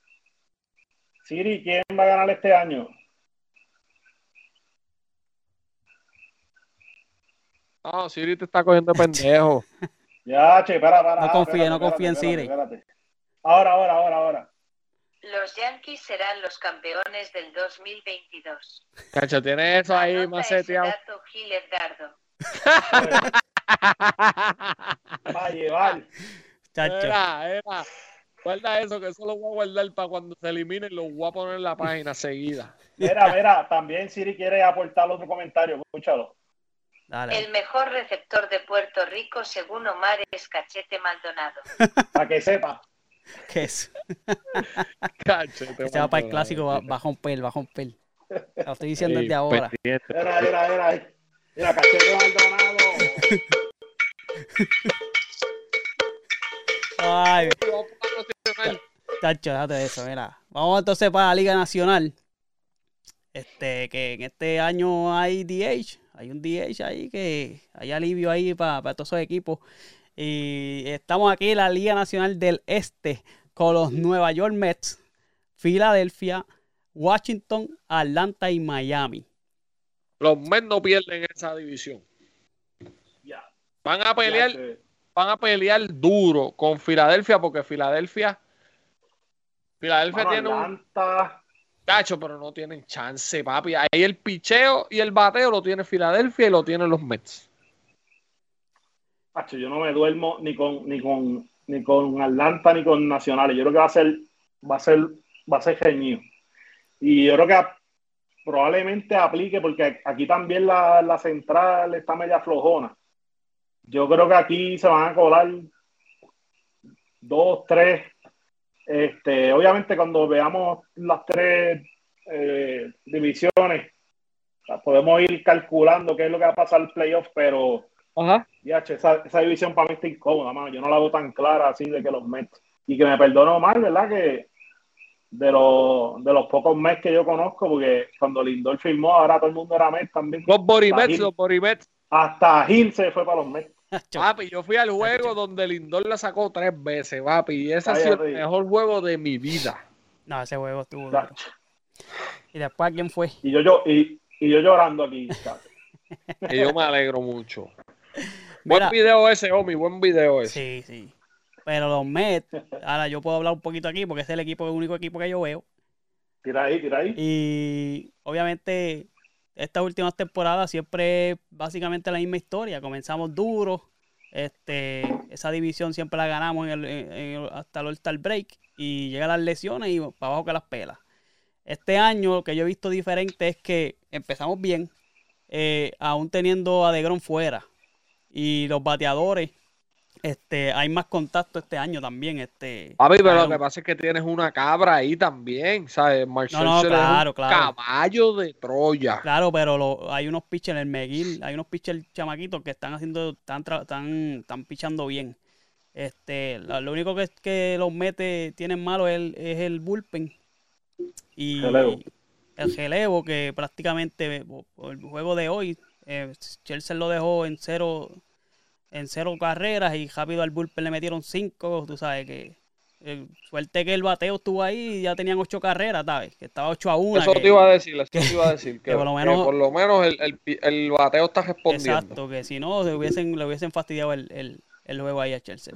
Siri, ¿quién va a ganar este año? No, Siri te está cogiendo de pendejo. <laughs> Ya, che, para, para. No ah, confíe, espérate, no confíe en Siri. espérate. Ahora, ahora, ahora, ahora. Los Yankees serán los campeones del 2022. Cacho, tienes eso ahí Anota más seteado. dato, Gil Edgardo. <laughs> Va a llevar. Chacho. Era, era. Guarda eso, que eso lo voy a guardar para cuando se eliminen, lo voy a poner en la página seguida. Mira, mira, también Siri quiere aportar otro comentario, escúchalo. Dale. El mejor receptor de Puerto Rico, según Omar, es Cachete Maldonado. <laughs> Para que sepa. ¿Qué es? Cacho, te Se va para el clásico, va, va a romper, va a romper. Lo estoy diciendo desde ahora. pendiente. Mira, mira, mira. Mira, cachete Maldonado. Ay, nacional. chacho, déjate de eso, mira. Vamos entonces para la Liga Nacional. Este, que en este año hay DH, hay un DH ahí que hay alivio ahí para todos esos equipos. Y estamos aquí en la Liga Nacional del Este con los Nueva York Mets, Filadelfia, Washington, Atlanta y Miami. Los Mets no pierden esa división. Ya. Van a pelear, van a pelear duro con Filadelfia porque Filadelfia Filadelfia tiene un Atlanta, cacho, pero no tienen chance, papi. Ahí el picheo y el bateo lo tiene Filadelfia y lo tienen los Mets. Acho, yo no me duermo ni con ni con ni con Atlanta ni con Nacionales. Yo creo que va a ser va a ser va a ser reñido. Y yo creo que probablemente aplique porque aquí también la, la central está media flojona. Yo creo que aquí se van a colar dos, tres. Este, obviamente cuando veamos las tres eh, divisiones, podemos ir calculando qué es lo que va a pasar el playoff, pero Ajá. ya, esa, esa división para mí está incómoda, mano. Yo no la veo tan clara así de que los Mets. Y que me perdono mal, ¿verdad? Que de los, de los pocos Mets que yo conozco, porque cuando Lindor firmó, ahora todo el mundo era Mets también. Los Borimets, los Borimets. Hasta Gil se fue para los Mets. <laughs> Papi, yo fui al juego donde Lindor la sacó tres veces, papi. Y ese ha sido el mejor juego de mi vida. No, ese juego estuvo duro. ¿Y después quién fue? Y yo, yo, y, y yo llorando aquí. <laughs> Y yo me alegro mucho. Buen video ese, Omi, buen video ese. sí, sí. Pero los Mets, ahora yo puedo hablar un poquito aquí porque ese es el equipo, el único equipo que yo veo. Tira ahí, tira ahí. Y obviamente estas últimas temporadas siempre básicamente la misma historia. Comenzamos duro, este, esa división siempre la ganamos en el- hasta el All-Star Break y llegan las lesiones y para abajo que las pelas. Este año lo que yo he visto diferente es que empezamos bien, eh, aún teniendo a DeGrom fuera y los bateadores, este, hay más contacto este año también. Este, Papi, pero lo que pasa es que tienes una cabra ahí también, ¿sabes? Marcel No, no, Scherzer es un claro, claro. caballo de Troya. Claro, pero lo- hay unos pitchers, el McGill, hay unos pitchers chamaquitos que están haciendo, están, tra- están, están pichando bien. Este, lo, lo único que, que los mete tienen malo es el, es el bullpen. Y Relevo. el relevo que prácticamente el juego de hoy, eh, Chelsea lo dejó en cero, en cero carreras y rápido al bullpen le metieron cinco, tú sabes que eh, suerte que el bateo estuvo ahí y ya tenían ocho carreras, ¿sabes? Que estaba 8 a 1. Eso te iba a decir, eso te iba a decir. <laughs> Que, que por lo que menos- por lo menos el, el el bateo está respondiendo. Exacto, que si no, le hubiesen, le hubiesen fastidiado el, el, el juego ahí a Chelsea.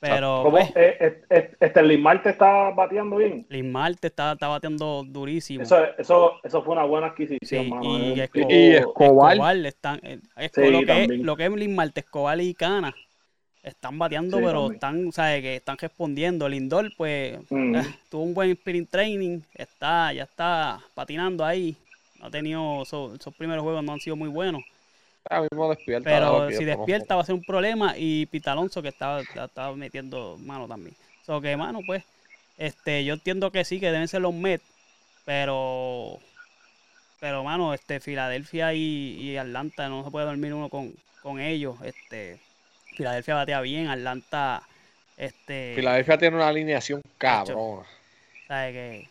Pero, ¿Cómo? pues, Eh, eh, eh, este Lin Marte está bateando bien. Lin Marte está, está bateando durísimo. Eso, eso, eso fue una buena adquisición, Sí, mano. y Escobar- tipo- Y Escobar. Escobar están, eh, Esco- Sí, lo, que es, lo que es Lin Marte, Escobar y Cana están bateando, Sí, pero también. están, ¿sabes? Que están respondiendo. Lindor, pues, Mm. eh, tuvo un buen sprint training, está, ya está patinando ahí. No ha tenido, esos, esos primeros juegos no han sido muy buenos. Ahora mismo despierta. Pero si despierta va a ser un problema. Y Pita Alonso que estaba, estaba metiendo mano también. So que, mano, pues, este, yo entiendo que sí, que deben ser los Mets, pero, pero, mano, este, Filadelfia y, y Atlanta no se puede dormir uno con, con ellos. Este, Filadelfia batea bien, Atlanta, este, Filadelfia tiene una alineación cabrona. sabe que,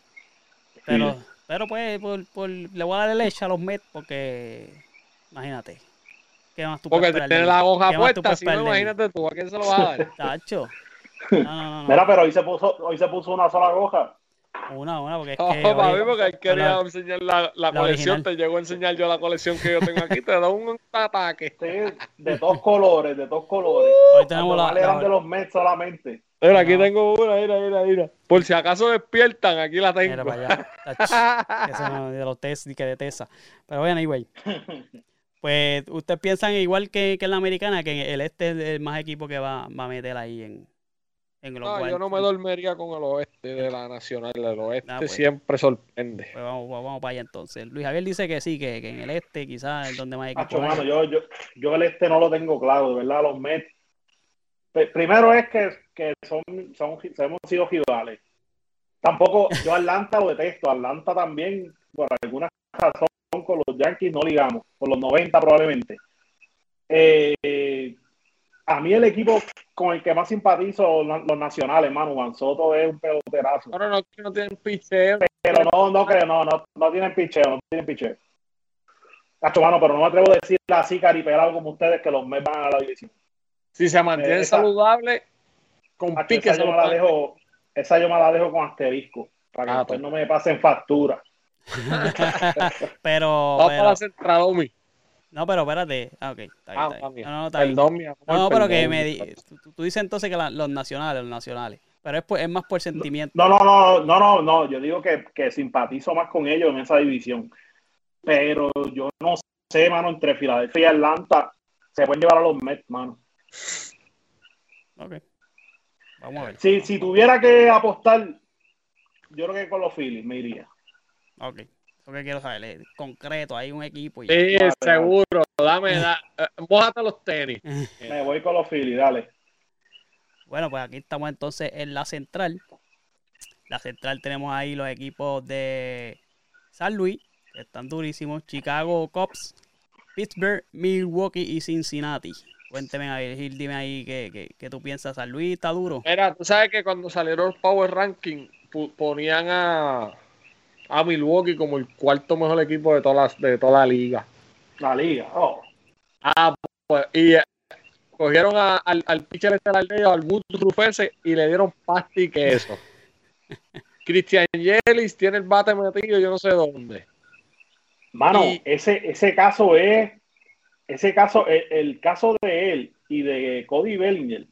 pero, pero pues, por, por- le voy a dar leche a los Mets porque, imagínate, ¿qué más tú Porque puedes mí? la hoja ¿Qué más tú puesta, si no, imagínate tú, ¿a quién se lo vas a dar? <laughs> Tacho. No, no, no, no. Mira, pero hoy se puso, hoy se puso una sola goja. Una, una, porque es No, que. papi, oye, porque él quería la- enseñar la, la la colección, original. te llegó a enseñar yo la colección que yo tengo aquí, te da un ataque. <laughs> Sí, de dos colores, de dos colores. hoy tenemos la, eran la- de los Mets solamente. Mira, aquí No. tengo una, mira, mira, mira. Por si acaso despiertan, aquí la Mira tengo. para allá. No, de los test, ni que de Tesa. Pero bueno, anyway. <laughs> Pues ustedes piensan igual que, que en la americana, que el este es el más equipo que va, va a meter ahí en, en los No, yo no me dormiría con el oeste de la nacional. El oeste Ah, pues. siempre sorprende. Pues vamos, vamos para allá entonces. Luis Javier dice que sí, que, que en el este quizás es donde más hay. mano, yo, yo, yo el este no lo tengo claro, de verdad, los Mets. Primero es que, que son, son, hemos sido rivales. Tampoco, yo Atlanta lo detesto. Atlanta también, por alguna razón, con los Yankees no ligamos, por los 90 probablemente. Eh, a mí el equipo con el que más simpatizo, los, los nacionales, mano, Juan Soto es un peloterazo. No, que no tienen picheo. Pero no, no creo, no, no, no tienen picheo, no tienen picheo. Cacho, mano, pero no me atrevo a decir así caripelado como ustedes que los Mets van a la división. Si se mantiene Eh, saludable, con Cacho, pique esa, yo me la dejo, esa yo me la dejo con asterisco. Para que Ah, después pues. no me pasen factura. <laughs> pero, Vamos pero para la Centradomi. no, pero espérate. Ah, ok, está bien, Ah, está bien. mami. No, no, está bien. Perdón, mi amor, No, no, pero que me di- tú, tú dices entonces que la- los nacionales, los nacionales. Pero es, por- es más por sentimiento. No, no, no, no, no, no. Yo digo que, que simpatizo más con ellos en esa división. Pero yo no sé, mano, entre Filadelfia y Atlanta se pueden llevar a los Mets, mano. Ok. Vamos a ver. Si, si tuviera que apostar, yo creo que con los Phillies me iría. Ok. Eso que quiero saber. es concreto, hay un equipo y Sí, Vale, seguro. Dame, da, eh, mójate los tenis. <laughs> Me voy con los Phillies, dale. Bueno, pues aquí estamos entonces en la central. La central tenemos ahí los equipos de San Luis, que están durísimos. Chicago Cubs, Pittsburgh, Milwaukee y Cincinnati. Cuénteme, a ver, Gil, dime ahí qué, qué- qué tú piensas. San Luis está duro. Mira, tú sabes que cuando salieron los Power Ranking ponían a, a Milwaukee como el cuarto mejor equipo de toda la, de toda la liga. La liga. Oh. Ah, pues, y eh, cogieron a- al, al pitcher estelar de ellos, al Rufese, y le dieron pasta y queso. <laughs> Christian Yelich tiene el bate metido yo no sé dónde. Mano, Y- ese, ese caso es, ese caso, el, el caso de él y de Cody Bellinger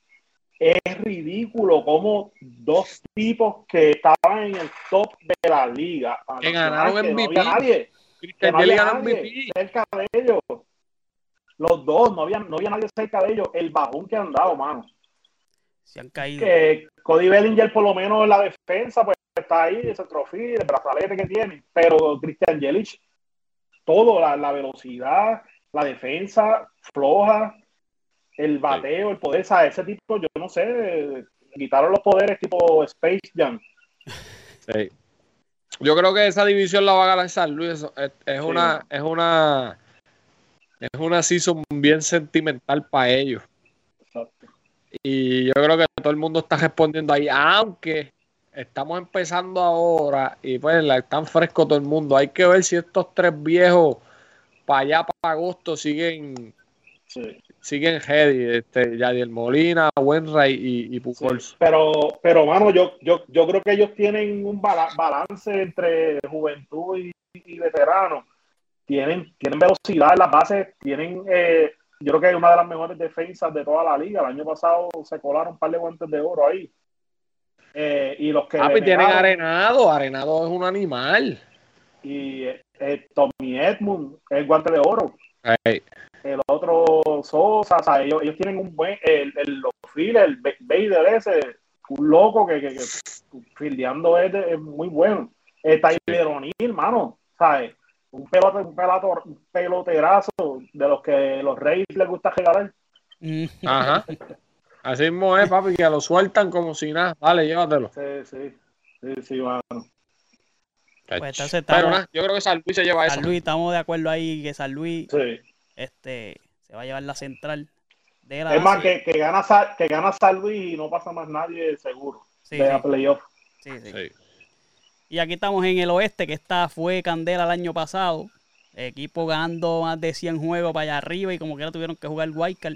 es ridículo como dos tipos que estaban en el top de la liga. Que ganaron que no MVP. había nadie, que no había nadie MVP. cerca de ellos. Los dos, no había, no había nadie cerca de ellos. El bajón que han dado, mano. Se han caído. que Cody Bellinger por lo menos en la defensa pues está ahí, ese trofeo, el brazalete que tiene, pero Christian Yelich, todo, la, la velocidad, la defensa floja, el bateo, el poder, ¿sabes? ese tipo, yo no sé, quitaron los poderes tipo Space Jam. Sí. Yo creo que esa división la va a ganar San Luis. Es, es Sí. una, es una, es una season bien sentimental para ellos. Exacto. Y yo creo que todo el mundo está respondiendo ahí, aunque estamos empezando ahora y pues la- están fresco todo el mundo. Hay que ver si estos tres viejos para allá, para agosto, siguen, Sí. Siguen heavy. Este, Yadiel Molina, Wenray y, y Pujols. Pero, pero mano, yo, yo, yo creo que ellos tienen un bala- balance entre juventud y, y veterano. Tienen, tienen velocidad en las bases, tienen, eh, yo creo que es una de las mejores defensas de toda la liga. El año pasado se colaron un par de guantes de oro ahí. Eh, y los que Ah, tienen Arenado. Arenado es un animal. y eh, eh, Tommy Edmund, el guante de oro. Ey, El otro Sosa, o sea, ellos, ellos tienen un buen, el, el, los fielders, el Ba- Bader ese, un loco que, que, que fildeando es, de- es muy bueno. Eh, Tyler O'Neill, mano, ¿sabes? Un, pelote, un, pelato- un peloterazo de los que los Reyes les gusta regalar. Mm. Ajá. Así mismo es, papi, que lo sueltan como si nada. Dale, llévatelo. Sí, sí, sí, sí, mano. Pues entonces Pero nada, yo creo que San Luis se lleva eso. San Luis, estamos de acuerdo ahí que San Luis Sí. Este, se va a llevar la central de la Es más, que, que, gana, que gana San Luis y no pasa más nadie seguro Sí, de la sí, playoff. sí, sí. Sí. Y aquí estamos en el oeste, que esta fue Candela el año pasado. Equipo ganando más de 100 juegos para allá arriba y como que tuvieron que jugar Wildcard.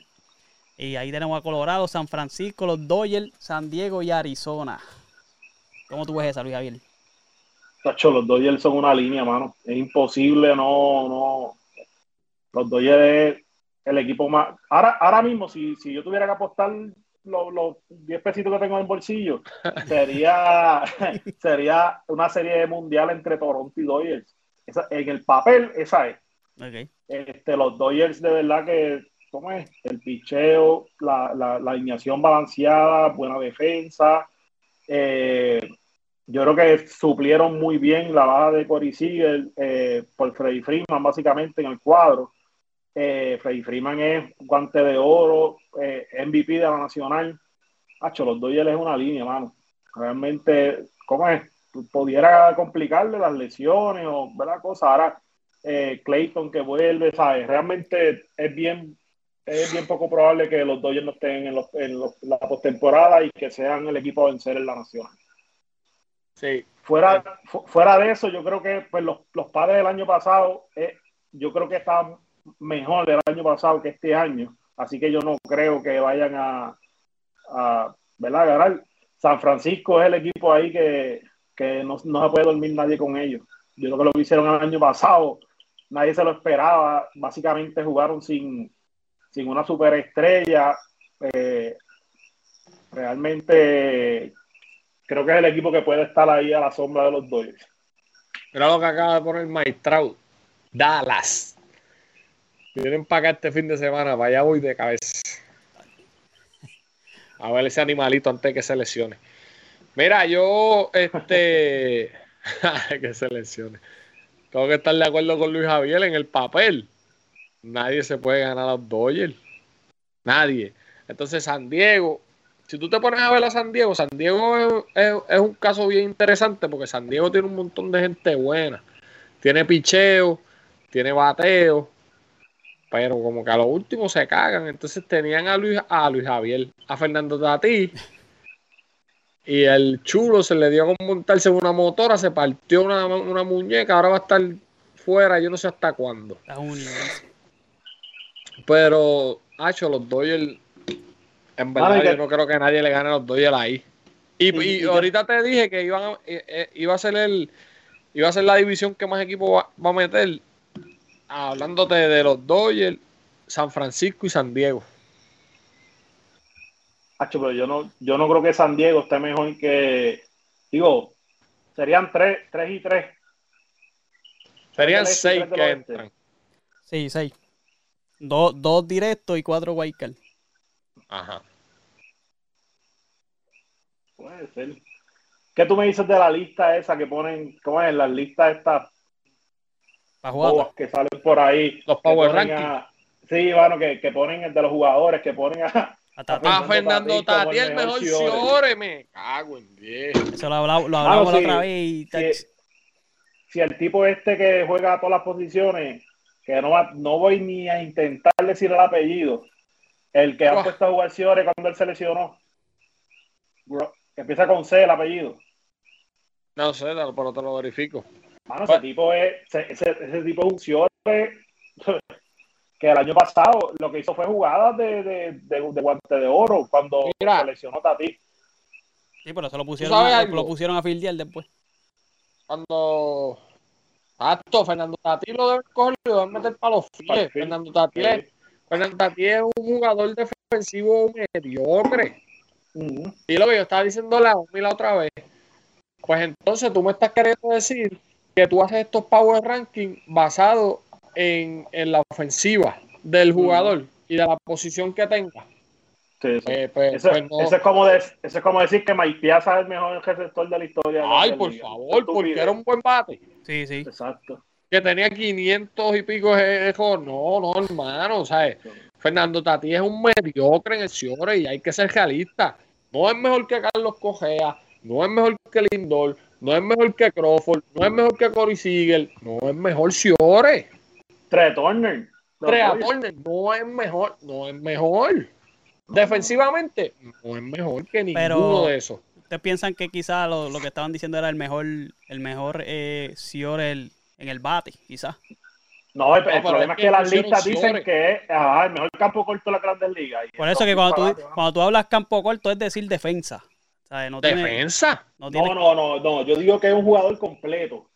Y ahí tenemos a Colorado, San Francisco, los Dodgers, San Diego y Arizona. ¿Cómo tú ves esa, Luis Javier? Tacho, los Dodgers son una línea, mano. Es imposible, no, no. Los Dodgers es el equipo más. Ahora, ahora mismo, si, si yo tuviera que apostar los, los 10 pesitos que tengo en el bolsillo, <laughs> sería, <laughs> sería una serie mundial entre Toronto y Dodgers. Esa- en el papel, esa es. Este, los Dodgers, de verdad que, ¿cómo es? El picheo, la, la, la alineación balanceada, buena defensa. Eh, yo creo que suplieron muy bien la baja de Corey Seager eh, por Freddy Freeman, básicamente en el cuadro. Eh, Freddy Freeman es guante de oro, eh, MVP de la Nacional. Hacho, los Dodgers es una línea, mano. Realmente, ¿cómo es? Pudiera complicarle las lesiones o ver la cosa. Ahora, eh, Clayton que vuelve, ¿sabes? Realmente es bien, es bien poco probable que los Dodgers no estén en, los- en los- la postemporada y que sean el equipo a vencer en la Nacional. Sí. Fuera, fu- fuera de eso, yo creo que pues, los, los padres del año pasado, eh, yo creo que está mejor del año pasado que este año. Así que yo no creo que vayan a, a ¿verdad? ganar. San Francisco es el equipo ahí que, que no, no, se puede dormir nadie con ellos. Yo creo que lo que hicieron el año pasado, nadie se lo esperaba. Básicamente jugaron sin, sin una superestrella. Eh, realmente creo que es el equipo que puede estar ahí a la sombra de los Dodgers. Lo que acaba de poner. Dallas. Vienen para acá este fin de semana, vaya voy de cabeza. A ver ese animalito antes que se lesione. Mira, yo, este, <laughs> que se lesione. Tengo que estar de acuerdo con Luis Javier en el papel. Nadie se puede ganar a los Dodgers. Nadie. Entonces, San Diego, si tú te pones a ver a San Diego, San Diego es, un caso bien interesante porque San Diego tiene un montón de gente buena. Tiene picheo, tiene bateo, pero como que a lo último se cagan. Entonces tenían a Luis, a Luis Javier, a Fernando Tati, y el chulo se le dio con montarse en una motora, se partió una, una muñeca, ahora va a estar fuera, yo no sé hasta cuándo. Pero, hacho, los Dodgers, en verdad, yo que... no creo que nadie le gane a los Dodgers ahí. Y, y, y, y ahorita te dije que iban, eh, eh, iba a ser el iba a ser la división que más equipo va, va a meter. Hablándote de los Dodgers, San Francisco y San Diego. Hacho, pero yo no, yo no creo que San Diego esté mejor que. Digo, serían 3 y 3. Serían 6 que entran. Sí, 6. Dos, dos directos y cuatro wildcard. Ajá. Puede ser. ¿Qué tú me dices de la lista esa que ponen, cómo es, las listas estas que salen por ahí? Los Power Rankings. Sí, bueno, que, que ponen el de los jugadores, que ponen a, a, Fernando, a Fernando Tati, el mejor Ciore, me cago en 10. Eso lo hablamos, lo hablamos la otra vez. Y si, si, el tipo este que juega a todas las posiciones, que no, va, no voy ni a intentar decir el apellido, el que ha puesto a jugar Ciore cuando él se lesionó, que empieza con C el apellido. No sé, pero te lo verifico. Mano, ese tipo es, ese, ese tipo Ciore <laughs> que el año pasado lo que hizo fue jugadas de, de, de, de guante de oro cuando Mira, seleccionó Tati. Sí, pero eso lo pusieron, a, lo pusieron a fildear después. Cuando. Fernando Tati lo deben coger y lo deben meter para los pies. Fernando Tati, es, Fernando Tati es un jugador defensivo mediocre. Uh -huh. Y lo que yo estaba diciendo la, la otra vez. Pues entonces tú me estás queriendo decir que tú haces estos power rankings basados en, en, la ofensiva del jugador mm. y de la posición que tenga. Sí, sí. Eh, pues, eso, pues no. eso, es como de, eso, es como decir que Mike Piazza es el mejor receptor de la historia. Ay, de la por liga. favor, porque era un buen bate. Sí, sí. Exacto. Que tenía 500 y pico de No, no, hermano. ¿sabes? Fernando Tati es un mediocre en el Ciore y hay que ser realista. No es mejor que Carlos Cogea, no es mejor que Lindor, no es mejor que Crawford, no es mejor que Corey Siegel, no es mejor Ciore. Trey Turner. Trey Turner no es mejor, no es mejor. Defensivamente, no es mejor que ninguno Pero, de esos. ¿Ustedes piensan que quizás lo, lo, que estaban diciendo era el mejor, el mejor eh, Ciore el, en el bate, quizás? No, el, no, el problema es que, que las listas dicen que es ah, el mejor campo corto de la Grandes Ligas. Por eso que cuando tú, cuando tú hablas campo corto es decir defensa. ¿Sabes? No ¿Defensa? Tiene, no, tiene... no, no, no, yo digo que es un jugador completo.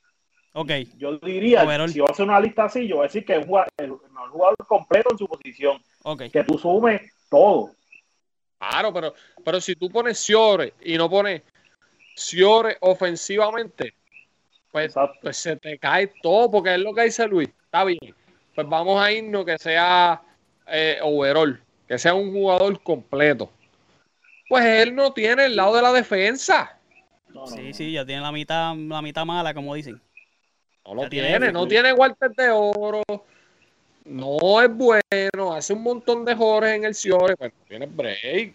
Ok. Yo diría, Overall. si voy a hacer una lista así, yo voy a decir que es un jugador completo en su posición. Okay. Que tú sumes todo. Claro, pero, pero si tú pones Ciore y no pones Ciore ofensivamente, pues, pues, se te cae todo, porque es lo que dice Luis. Está bien. Pues vamos a irnos que sea eh, overall, que sea un jugador completo. Pues él no tiene el lado de la defensa. No, sí, no, sí, ya tiene la mitad, la mitad mala, como dicen. No lo tiene, tiene, no tiene guantes de oro, no es bueno, hace un montón de jores en el Ciore, pero no tiene break.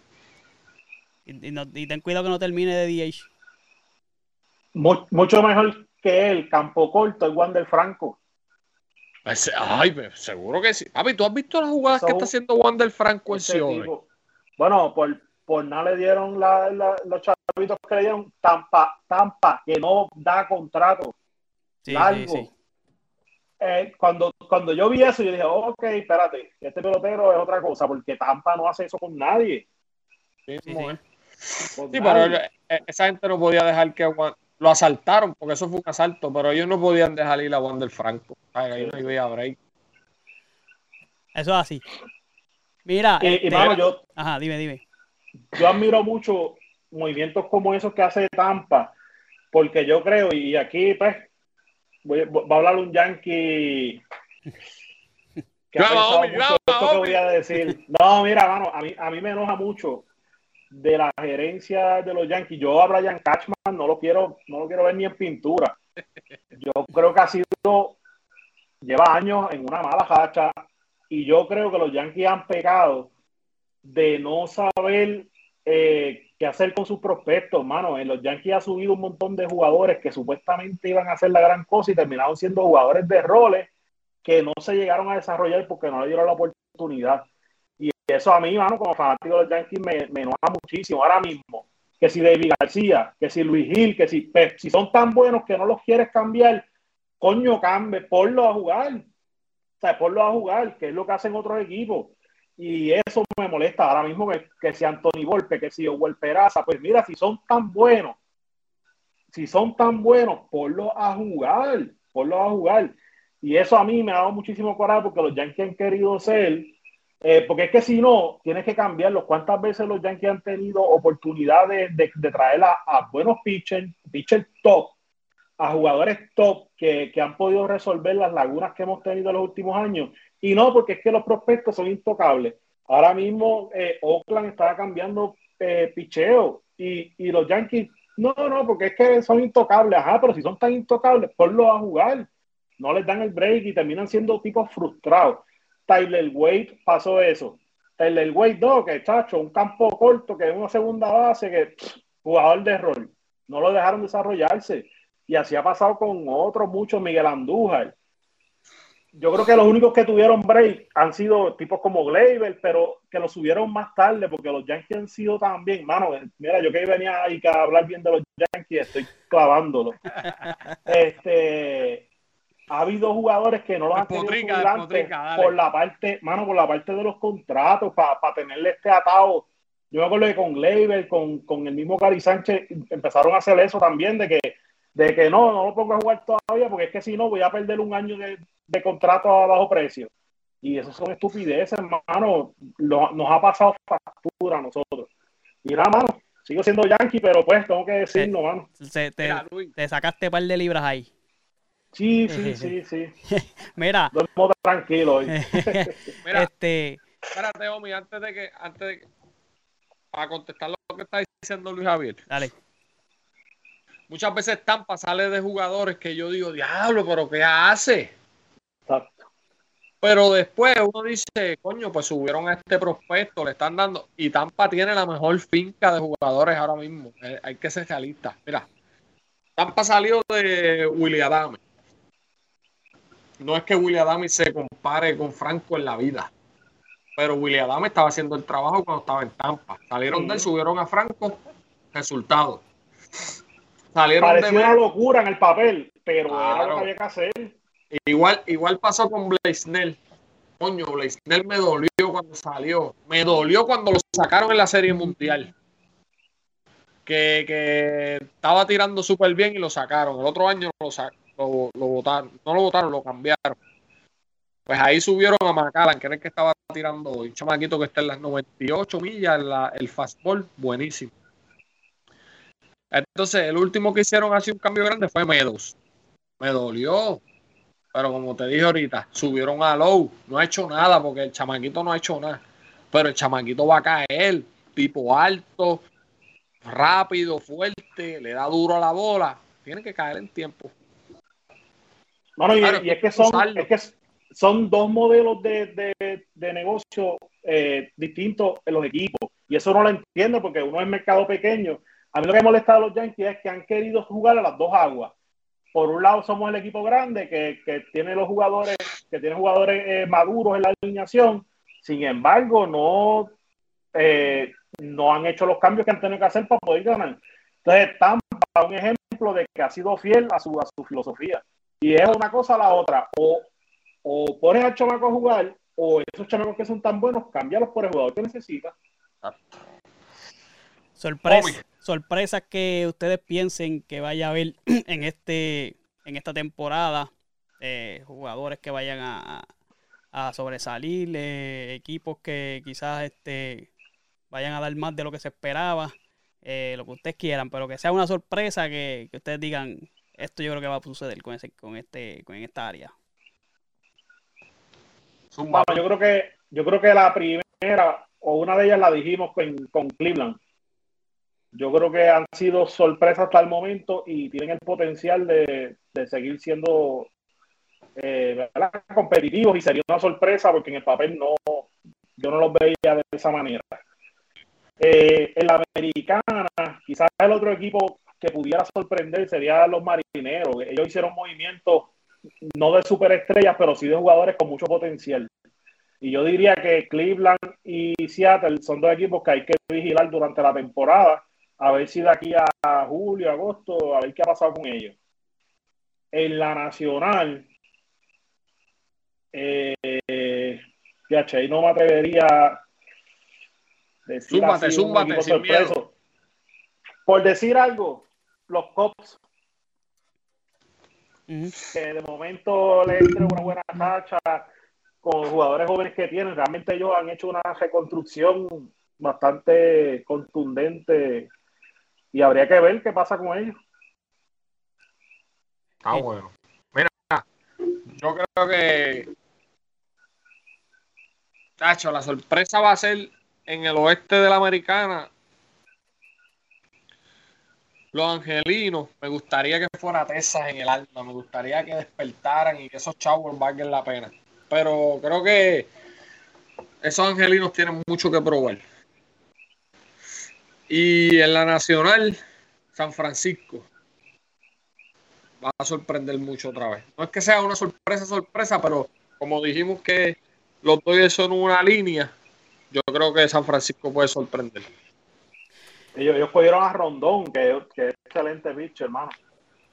Y, y, no, y, ten cuidado que no termine de DH. Mucho mejor que él, campo corto, el Wander Franco. Ay, seguro que sí. Papi, ¿tú has visto las jugadas so, que está haciendo Wander Franco en Ciore? Bueno, por, por nada le dieron la, la, los chavitos que le dieron Tampa, Tampa, que no da contrato. Sí, largo. Sí, sí. eh, cuando, cuando yo vi eso, yo dije, ok, espérate, este pelotero es otra cosa, porque Tampa no hace eso con nadie. Sí, Sí, sí. sí. Sí, pero eh, esa gente no podía dejar que Juan- lo asaltaron, porque eso fue un asalto, pero ellos no podían dejar ir a Wander Franco. Ay, ahí no había break. Eso es así. Mira, Y, y, este- mano, yo, ajá, dime, dime. Yo admiro mucho movimientos como esos que hace Tampa, porque yo creo, y aquí pues voy- va a hablar un yankee que ha pensado mucho que voy a decir. No, mira, mano, a mí, a mí me enoja mucho de la gerencia de los Yankees. Yo a Brian Cashman no lo quiero, no lo quiero ver ni en pintura. Yo creo que ha sido, lleva años en una mala racha, y yo creo que los Yankees han pecado de no saber eh, qué hacer con sus prospectos, mano. En los Yankees ha subido un montón de jugadores que supuestamente iban a hacer la gran cosa y terminaron siendo jugadores de roles que no se llegaron a desarrollar porque no le dieron la oportunidad. Y eso a mí, mano, como fanático de los Yankees, me, me enoja muchísimo. Ahora mismo, que si David García, que si Luis Gil, que si, pues, si son tan buenos que no los quieres cambiar, coño, cambie, ponlo a jugar. O sea, ponlo a jugar, que es lo que hacen otros equipos. Y eso me molesta ahora mismo que, que si Anthony Volpe, que si Owel Peraza, pues mira, si son tan buenos, si son tan buenos, ponlo a jugar, ponlo a jugar. Y eso a mí me ha dado muchísimo coraje porque los Yankees han querido ser, eh, porque es que si no, tienes que cambiarlos. ¿Cuántas veces los Yankees han tenido oportunidades de, traer a, a buenos pitchers, pitchers top, a jugadores top que, que han podido resolver las lagunas que hemos tenido en los últimos años? Y no, porque es que los prospectos son intocables. Ahora mismo eh, Oakland estaba cambiando eh, picheo y, y los Yankees, no, no, porque es que son intocables. Ajá, pero si son tan intocables, ponlos a jugar. No les dan el break y terminan siendo tipos frustrados. Tyler Wade pasó eso. Tyler Wade, no, que chacho, un campo corto, que es una segunda base, que jugador de rol. No lo dejaron desarrollarse. Y así ha pasado con otros muchos, Miguel Andújar. Yo creo que los únicos que tuvieron break han sido tipos como Gleyber, pero que lo subieron más tarde, porque los Yankees han sido también, mano, mira, yo que venía ahí a hablar bien de los Yankees, estoy clavándolo. <laughs> Este, ha habido jugadores que no los han tenido Despotrica, subir antes por la parte, mano, por la parte de los contratos, para tenerle este atado. Yo me acuerdo que con Gleyber, con, con el mismo Cari Sánchez, empezaron a hacer eso también, de que, de que no, no lo pongo a jugar todavía, porque es que si no voy a perder un año de, de contrato a bajo precio. Y eso son estupideces, hermano. Lo- nos ha pasado factura a nosotros. Y nada, mano, sigo siendo yankee, pero pues tengo que decirlo, mano. Se- te, Mira, te sacaste un par de libras ahí. Sí, sí, <laughs> sí, sí. <laughs> Mira, Duermo tranquilo hoy. <laughs> mira, este, espérate, Omi, antes de que, antes de que- para contestar lo que está diciendo Luis Javier. dale. Muchas veces Tampa sale de jugadores que yo digo, diablo, pero ¿qué hace? Exacto. Pero después uno dice, coño, pues subieron a este prospecto, le están dando. Y Tampa tiene la mejor finca de jugadores ahora mismo. Eh, hay que ser realista. Mira, Tampa salió de Willie Adame. No es que Willie Adame se compare con Franco en la vida. Pero Willie Adame estaba haciendo el trabajo cuando estaba en Tampa. Salieron de él, subieron a Franco. Resultado. Salieron de Parecía una locura en el papel, pero era lo Claro. que había que hacer. Igual, igual pasó con Blaisnell. Coño, Blaisnell me dolió cuando salió. Me dolió cuando lo sacaron en la Serie Mundial. Que, que estaba tirando súper bien y lo sacaron. El otro año lo, lo. No lo votaron, lo cambiaron. Pues ahí subieron a Macallan, que era el que estaba tirando hoy. Chamaquito que está en las 98 millas, la- el fastball, buenísimo. Entonces, el último que hicieron así un cambio grande fue Meadows. Me dolió. Pero como te dije ahorita, subieron a Low. No ha hecho nada porque el chamaquito no ha hecho nada. Pero el chamaquito va a caer. Tipo alto, rápido, fuerte, le da duro a la bola. Tiene que caer en tiempo. Mano, y, Claro, y es que son, usarlo. es que son dos modelos de, de, de negocio eh, distintos en los equipos. Y eso no lo entiendo porque uno es mercado pequeño. A mí lo que me molesta de los Yankees es que han querido jugar a las dos aguas. Por un lado somos el equipo grande que, que tiene los jugadores, que tiene jugadores eh, maduros en la alineación. Sin embargo, no, eh, no han hecho los cambios que han tenido que hacer para poder ganar. Entonces, Tampa, un ejemplo de que ha sido fiel a su, a su filosofía. Y es una cosa a la otra. O, o pones al chamaco a jugar, o esos chamacos que son tan buenos, cámbialos por el jugador que necesita. Sorpresa, sorpresas que ustedes piensen que vaya a haber <clears throat> en este en esta temporada. Eh, jugadores que vayan a, a sobresalir, eh, equipos que quizás este, vayan a dar más de lo que se esperaba, eh, lo que ustedes quieran, pero que sea una sorpresa que, que ustedes digan, esto yo creo que va a suceder con, ese, con, este, con esta área. Yo creo que yo creo que la primera o una de ellas la dijimos con, con Cleveland. Yo creo que han sido sorpresas hasta el momento y tienen el potencial de, de seguir siendo eh, competitivos y sería una sorpresa porque en el papel no, yo no los veía de esa manera. Eh, en la americana, quizás el otro equipo que pudiera sorprender sería los marineros. Ellos hicieron movimientos no de superestrellas, pero sí de jugadores con mucho potencial. Y yo diría que Cleveland y Seattle son dos equipos que hay que vigilar durante la temporada, a ver si de aquí a julio, agosto, a ver qué ha pasado con ellos. En la nacional, eh, ahí no me atrevería a decir Zúmbate, así zúmbate, sin miedo. Por decir algo, los Cops, que de momento le entre una buena racha con los jugadores jóvenes que tienen, realmente ellos han hecho una reconstrucción bastante contundente y habría que ver qué pasa con ellos. Ah, Sí. bueno. Mira, yo creo que. Tacho, la sorpresa va a ser en el oeste de la americana. Los angelinos, me gustaría que fuera Texas en el alma, me gustaría que despertaran y que esos chavos valgan la pena. Pero creo que esos angelinos tienen mucho que probar. Y en la nacional, San Francisco va a sorprender mucho otra vez. No es que sea una sorpresa, sorpresa, pero como dijimos que los Dodgers son una línea, yo creo que San Francisco puede sorprender. Ellos, ellos cogieron a Rondón, que, que es excelente pitch, hermano.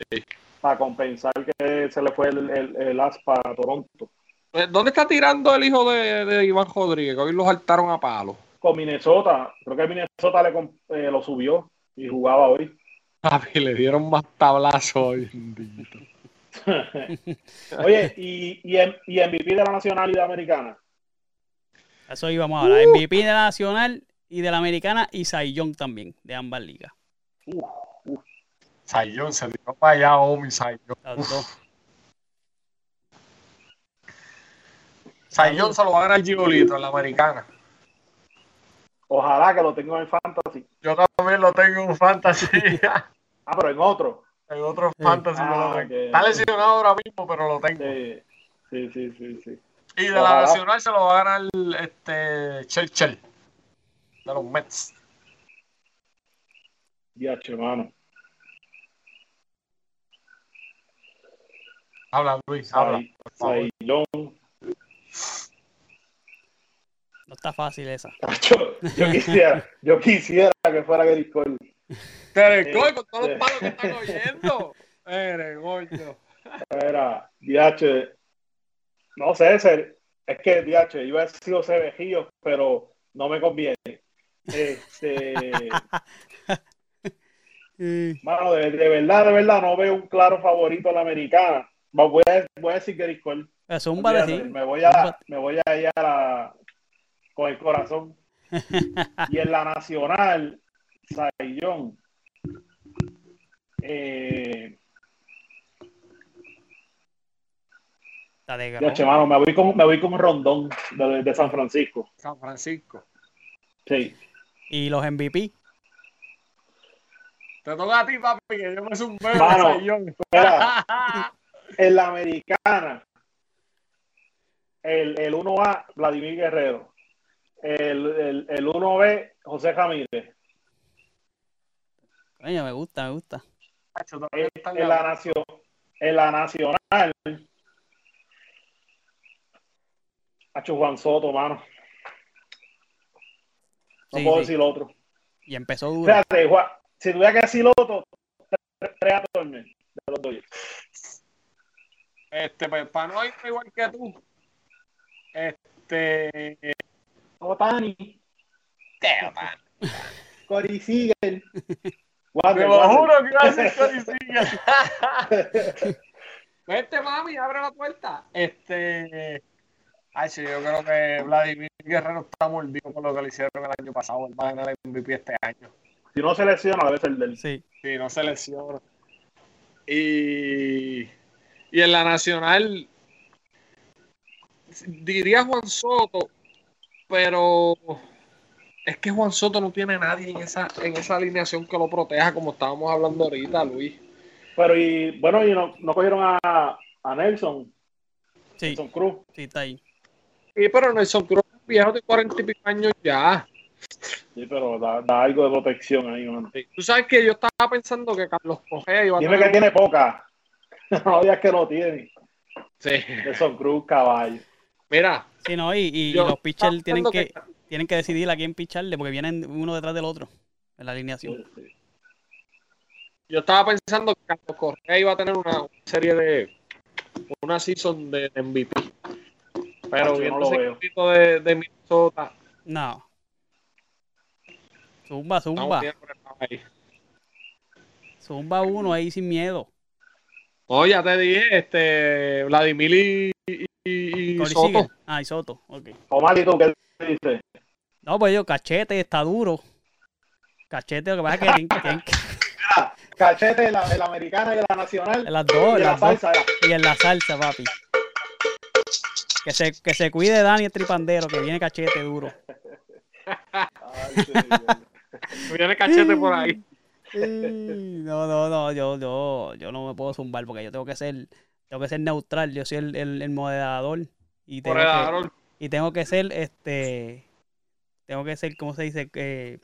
Sí. Para compensar que se le fue el, el, el as para Toronto. Eh, ¿Dónde está tirando el hijo de, de Iván Rodríguez? Hoy los saltaron a palo. Con Minnesota, creo que Minnesota le, eh, lo subió y jugaba hoy. Papi, le dieron más tablazo hoy. <laughs> Oye, y, y, en- y MVP de la nacionalidad americana. Eso íbamos a hablar. MVP de la nacional y de la americana y Young también, de ambas ligas. Sayón se tiró para allá, Omi Sayón. Las dos. Sayón se lo va a ganar Giolito en la americana. Ojalá que lo tenga en fantasy. Yo también lo tengo en fantasy. <laughs> <laughs> Ah, pero en otro. en otro fantasy lo Ah, tengo. que- Está lesionado ahora mismo, pero lo tengo. Sí, sí, sí, sí. sí. Y de la nacional se lo va a ganar este Churchill de los Mets. Ya, hermano. Habla Luis, habla. Sailón. No está fácil esa. Yo, yo quisiera, yo quisiera que fuera Gary Cole. Goy, con todos los palos que están oyendo. Yo. Era, DH, no sé, es que DH, iba a haber sido Cebejillo, pero no me conviene. Este, Eh, <laughs> mano, de, de verdad, de verdad, no veo un claro favorito en la americana. Voy a, voy a decir Gary Cole. Olvídate, sí. Me voy a, me voy a ir a la- con el corazón. <laughs> Y en la nacional, Sayón. Eh, Está de che, mano, me voy con, me voy con Rondón de, de San Francisco. San Francisco. Sí. Y los MVP. Te toca a ti, papi, que yo me de Mano. Sayón. Espera, <laughs> en la americana, el, el 1A, Vladimir Guerrero. El, el, el 1B, José Ramírez. Coño, me gusta, me gusta. En, la, nacio- en la nacional, Hacho Juan Soto, mano. No Sí, puedo sí. decir otro. Y empezó duro. Fíjate, Juan, si tuviera que decir otro, tres a de los Dodgers. Este, pues, para no ir igual que tú. Este. Otani, Damn, man. Cory Seager. Te lo juro que iba a decir Cory Seager. <laughs> Vente, mami, abre la puerta. Este. Ay, sí, yo creo que Vladimir Guerrero está mordido por lo que le hicieron el año pasado. Él va a ganar el MVP este año. Si no se lesiona, debe ser del. Sí. Sí, no se lesiona. Y, y en la nacional, diría Juan Soto, pero es que Juan Soto no tiene nadie en esa, en esa alineación que lo proteja, como estábamos hablando ahorita, Luis. Pero, y bueno, y no, no cogieron a, a Nelson, Sí, Nelson Cruz. sí, está ahí. Y pero Nelson Cruz es un viejo de cuarenta y pico años ya. Sí, pero da, da algo de protección ahí, man. Tú sabes que yo estaba pensando que Carlos Correa iba a Dime que tiene poca. <laughs> no digas que no tiene. Sí. Nelson Cruz, caballo. Mira, Sí, no, y, y- y yo los pitchers tienen que, tienen que decidir a quién picharle porque vienen uno detrás del otro en la alineación. Yo estaba pensando que Carlos Correa iba a tener una serie de una season de, MVP. Pero Yo viendo no lo ese veo. equipo de, de Minnesota, No. Zumba, zumba. Zumba uno ahí sin miedo. No, ya te dije, este, Vladimir y, y- Soto. Ah, y Soto. Ok. Omar, ¿y tú qué dices? No, pues yo, cachete está duro. Cachete, lo que pasa es que tienen- tienen que- Mira, cachete, la, la americana y la nacional. las dos, y la las dos. salsa. Y en la salsa, papi. Que se, que se cuide Dani el tripandero, que viene cachete duro. <laughs> Viene cachete por ahí. <laughs> No, no, no, yo, yo, yo no me puedo zumbar porque yo tengo que ser, tengo que ser neutral, yo soy el, el, el moderador y tengo, que, y tengo que ser, este, tengo que ser, ¿cómo se dice? Que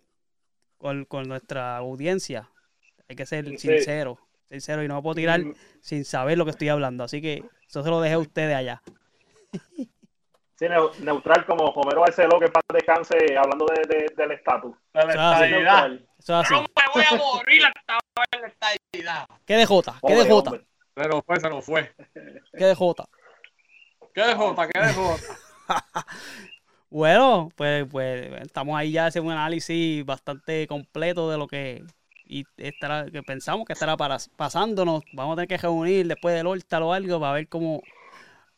con, con nuestra audiencia hay que ser Sí. sincero, sincero y no me puedo tirar sin saber lo que estoy hablando, así que eso se lo dejé a ustedes allá. Sí, neu- neutral como Homero Barceló, que para descanse, hablando de, de- del estatus. De la. Eso es así. No me voy a morir hasta ver la estadidad. ¿Qué de Jota? ¿Qué de Jota? Se nos fue, se nos fue. ¿Qué de Jota? ¿Qué de Jota? ¿Qué de Jota? <laughs> Bueno, pues, pues estamos ahí ya haciendo un análisis bastante completo de lo que y estará, que pensamos que estará para, pasándonos. Vamos a tener que reunir después del Hortal o algo para ver cómo,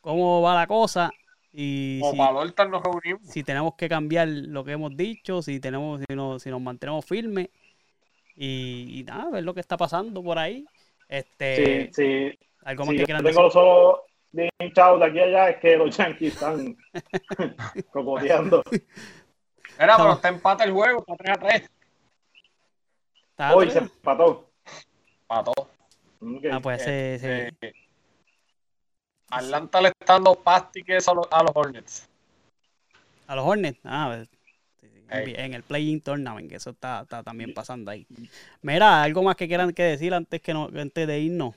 cómo va la cosa y si, para Hortal nos reunimos. si tenemos que cambiar lo que hemos dicho, si tenemos, si nos, si nos mantenemos firmes y, y nada, ver lo que está pasando por ahí. Este, Sí, sí. algo más Sí, que yo quieran tengo decir. los ojos bien hinchados de aquí a allá, es que los Yankees están <laughs> cocoteando. Era, pero está empate el juego, está 3 a 3. ¿Está Hoy se empató. Pató. Ok. Ah, pues ese- ese- Eh, Atlanta le está dando pastiques a los, a los Hornets. A los Hornets. Ah, pues, en el Playing Tournament, que eso está, está también pasando ahí. Mira, algo más que quieran que decir antes que no, antes de irnos.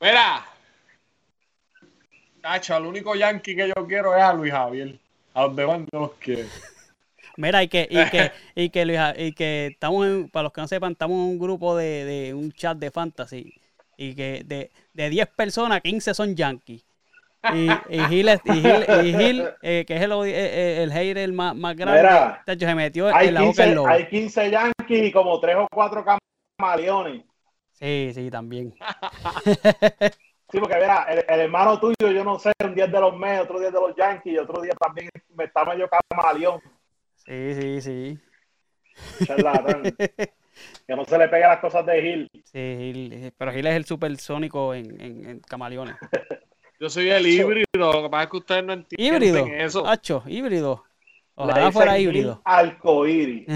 Mira, Tacho, el único Yankee que yo quiero es a Luis Javier. A donde van no los quiero. <laughs> Mira, y que, y que, <laughs> y que, Luis y que estamos en, para los que no sepan, estamos en un grupo de, de un chat de fantasy. Y que de, de 10 personas, 15 son yankees. Y, y Gil, y Gil, y Gil, eh, que es el, eh, eh, el hater más, más grande, Mira, tacho, se metió Hay en la boca 15, del lobo. hay 15 Yankees y como 3 o 4 camaleones. Sí, sí, también. <laughs> Sí, porque mira, el, el hermano tuyo, yo no sé, un día es de los Mets, otro día es de los Yankees, y otro día también me está medio camaleón. Sí, sí, sí. charlatán. <laughs> que no se le pegue las cosas de Gil. Sí, Gil, eh, pero Gil es el supersónico en, en, en camaleones. <laughs> Yo soy el híbrido, lo que pasa es que ustedes no entienden Híbrido. eso. Hacho, híbrido. Ojalá fuera híbrido. <laughs> Arcoíris.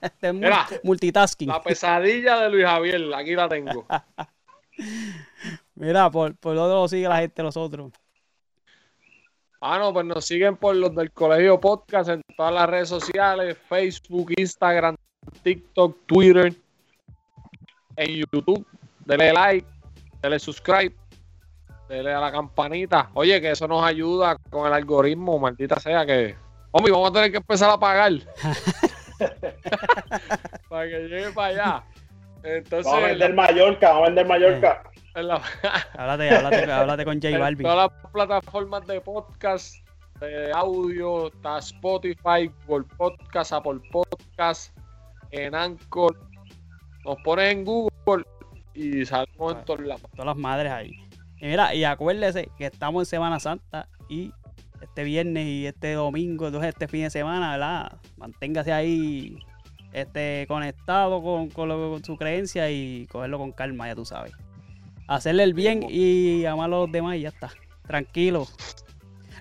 Este es Mira. mul- multitasking. La pesadilla de Luis Javier, aquí la tengo. <laughs> Mira, por, por dónde lo sigue la gente nosotros. Ah, no, pues nos siguen por los del Colegio Podcast en todas las redes sociales, Facebook, Instagram, TikTok, Twitter, en YouTube. Dele like, dele subscribe, dele a la campanita. Oye, que eso nos ayuda con el algoritmo, maldita sea que... Hombre, vamos a tener que empezar a pagar. <laughs> para que llegue para allá. Entonces, Vamos a vender Mallorca, vamos a vender Mallorca. En la- <laughs> Háblate, háblate, háblate con J en Balvin. todas las plataformas de podcast, de audio, está Spotify, Google Podcast, Apple Podcast, en Anchor. Nos pones en Google y salimos en todos lados. Todas las madres ahí. Y mira, y acuérdese que estamos en Semana Santa y este viernes y este domingo, entonces este fin de semana, ¿verdad? Manténgase ahí este, conectado con, con lo- con su creencia y cogerlo con calma, ya tú sabes. Hacerle el bien y amar a los demás y ya está. Tranquilo.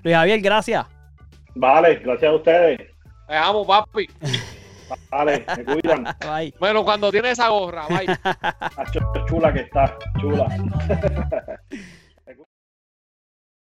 Luis Javier, gracias. Vale, gracias a ustedes. Te amo, papi. <laughs> Vale, me cuidan. Bye. Bueno, cuando tienes esa gorra, bye. <laughs> Chula que está, chula. <laughs>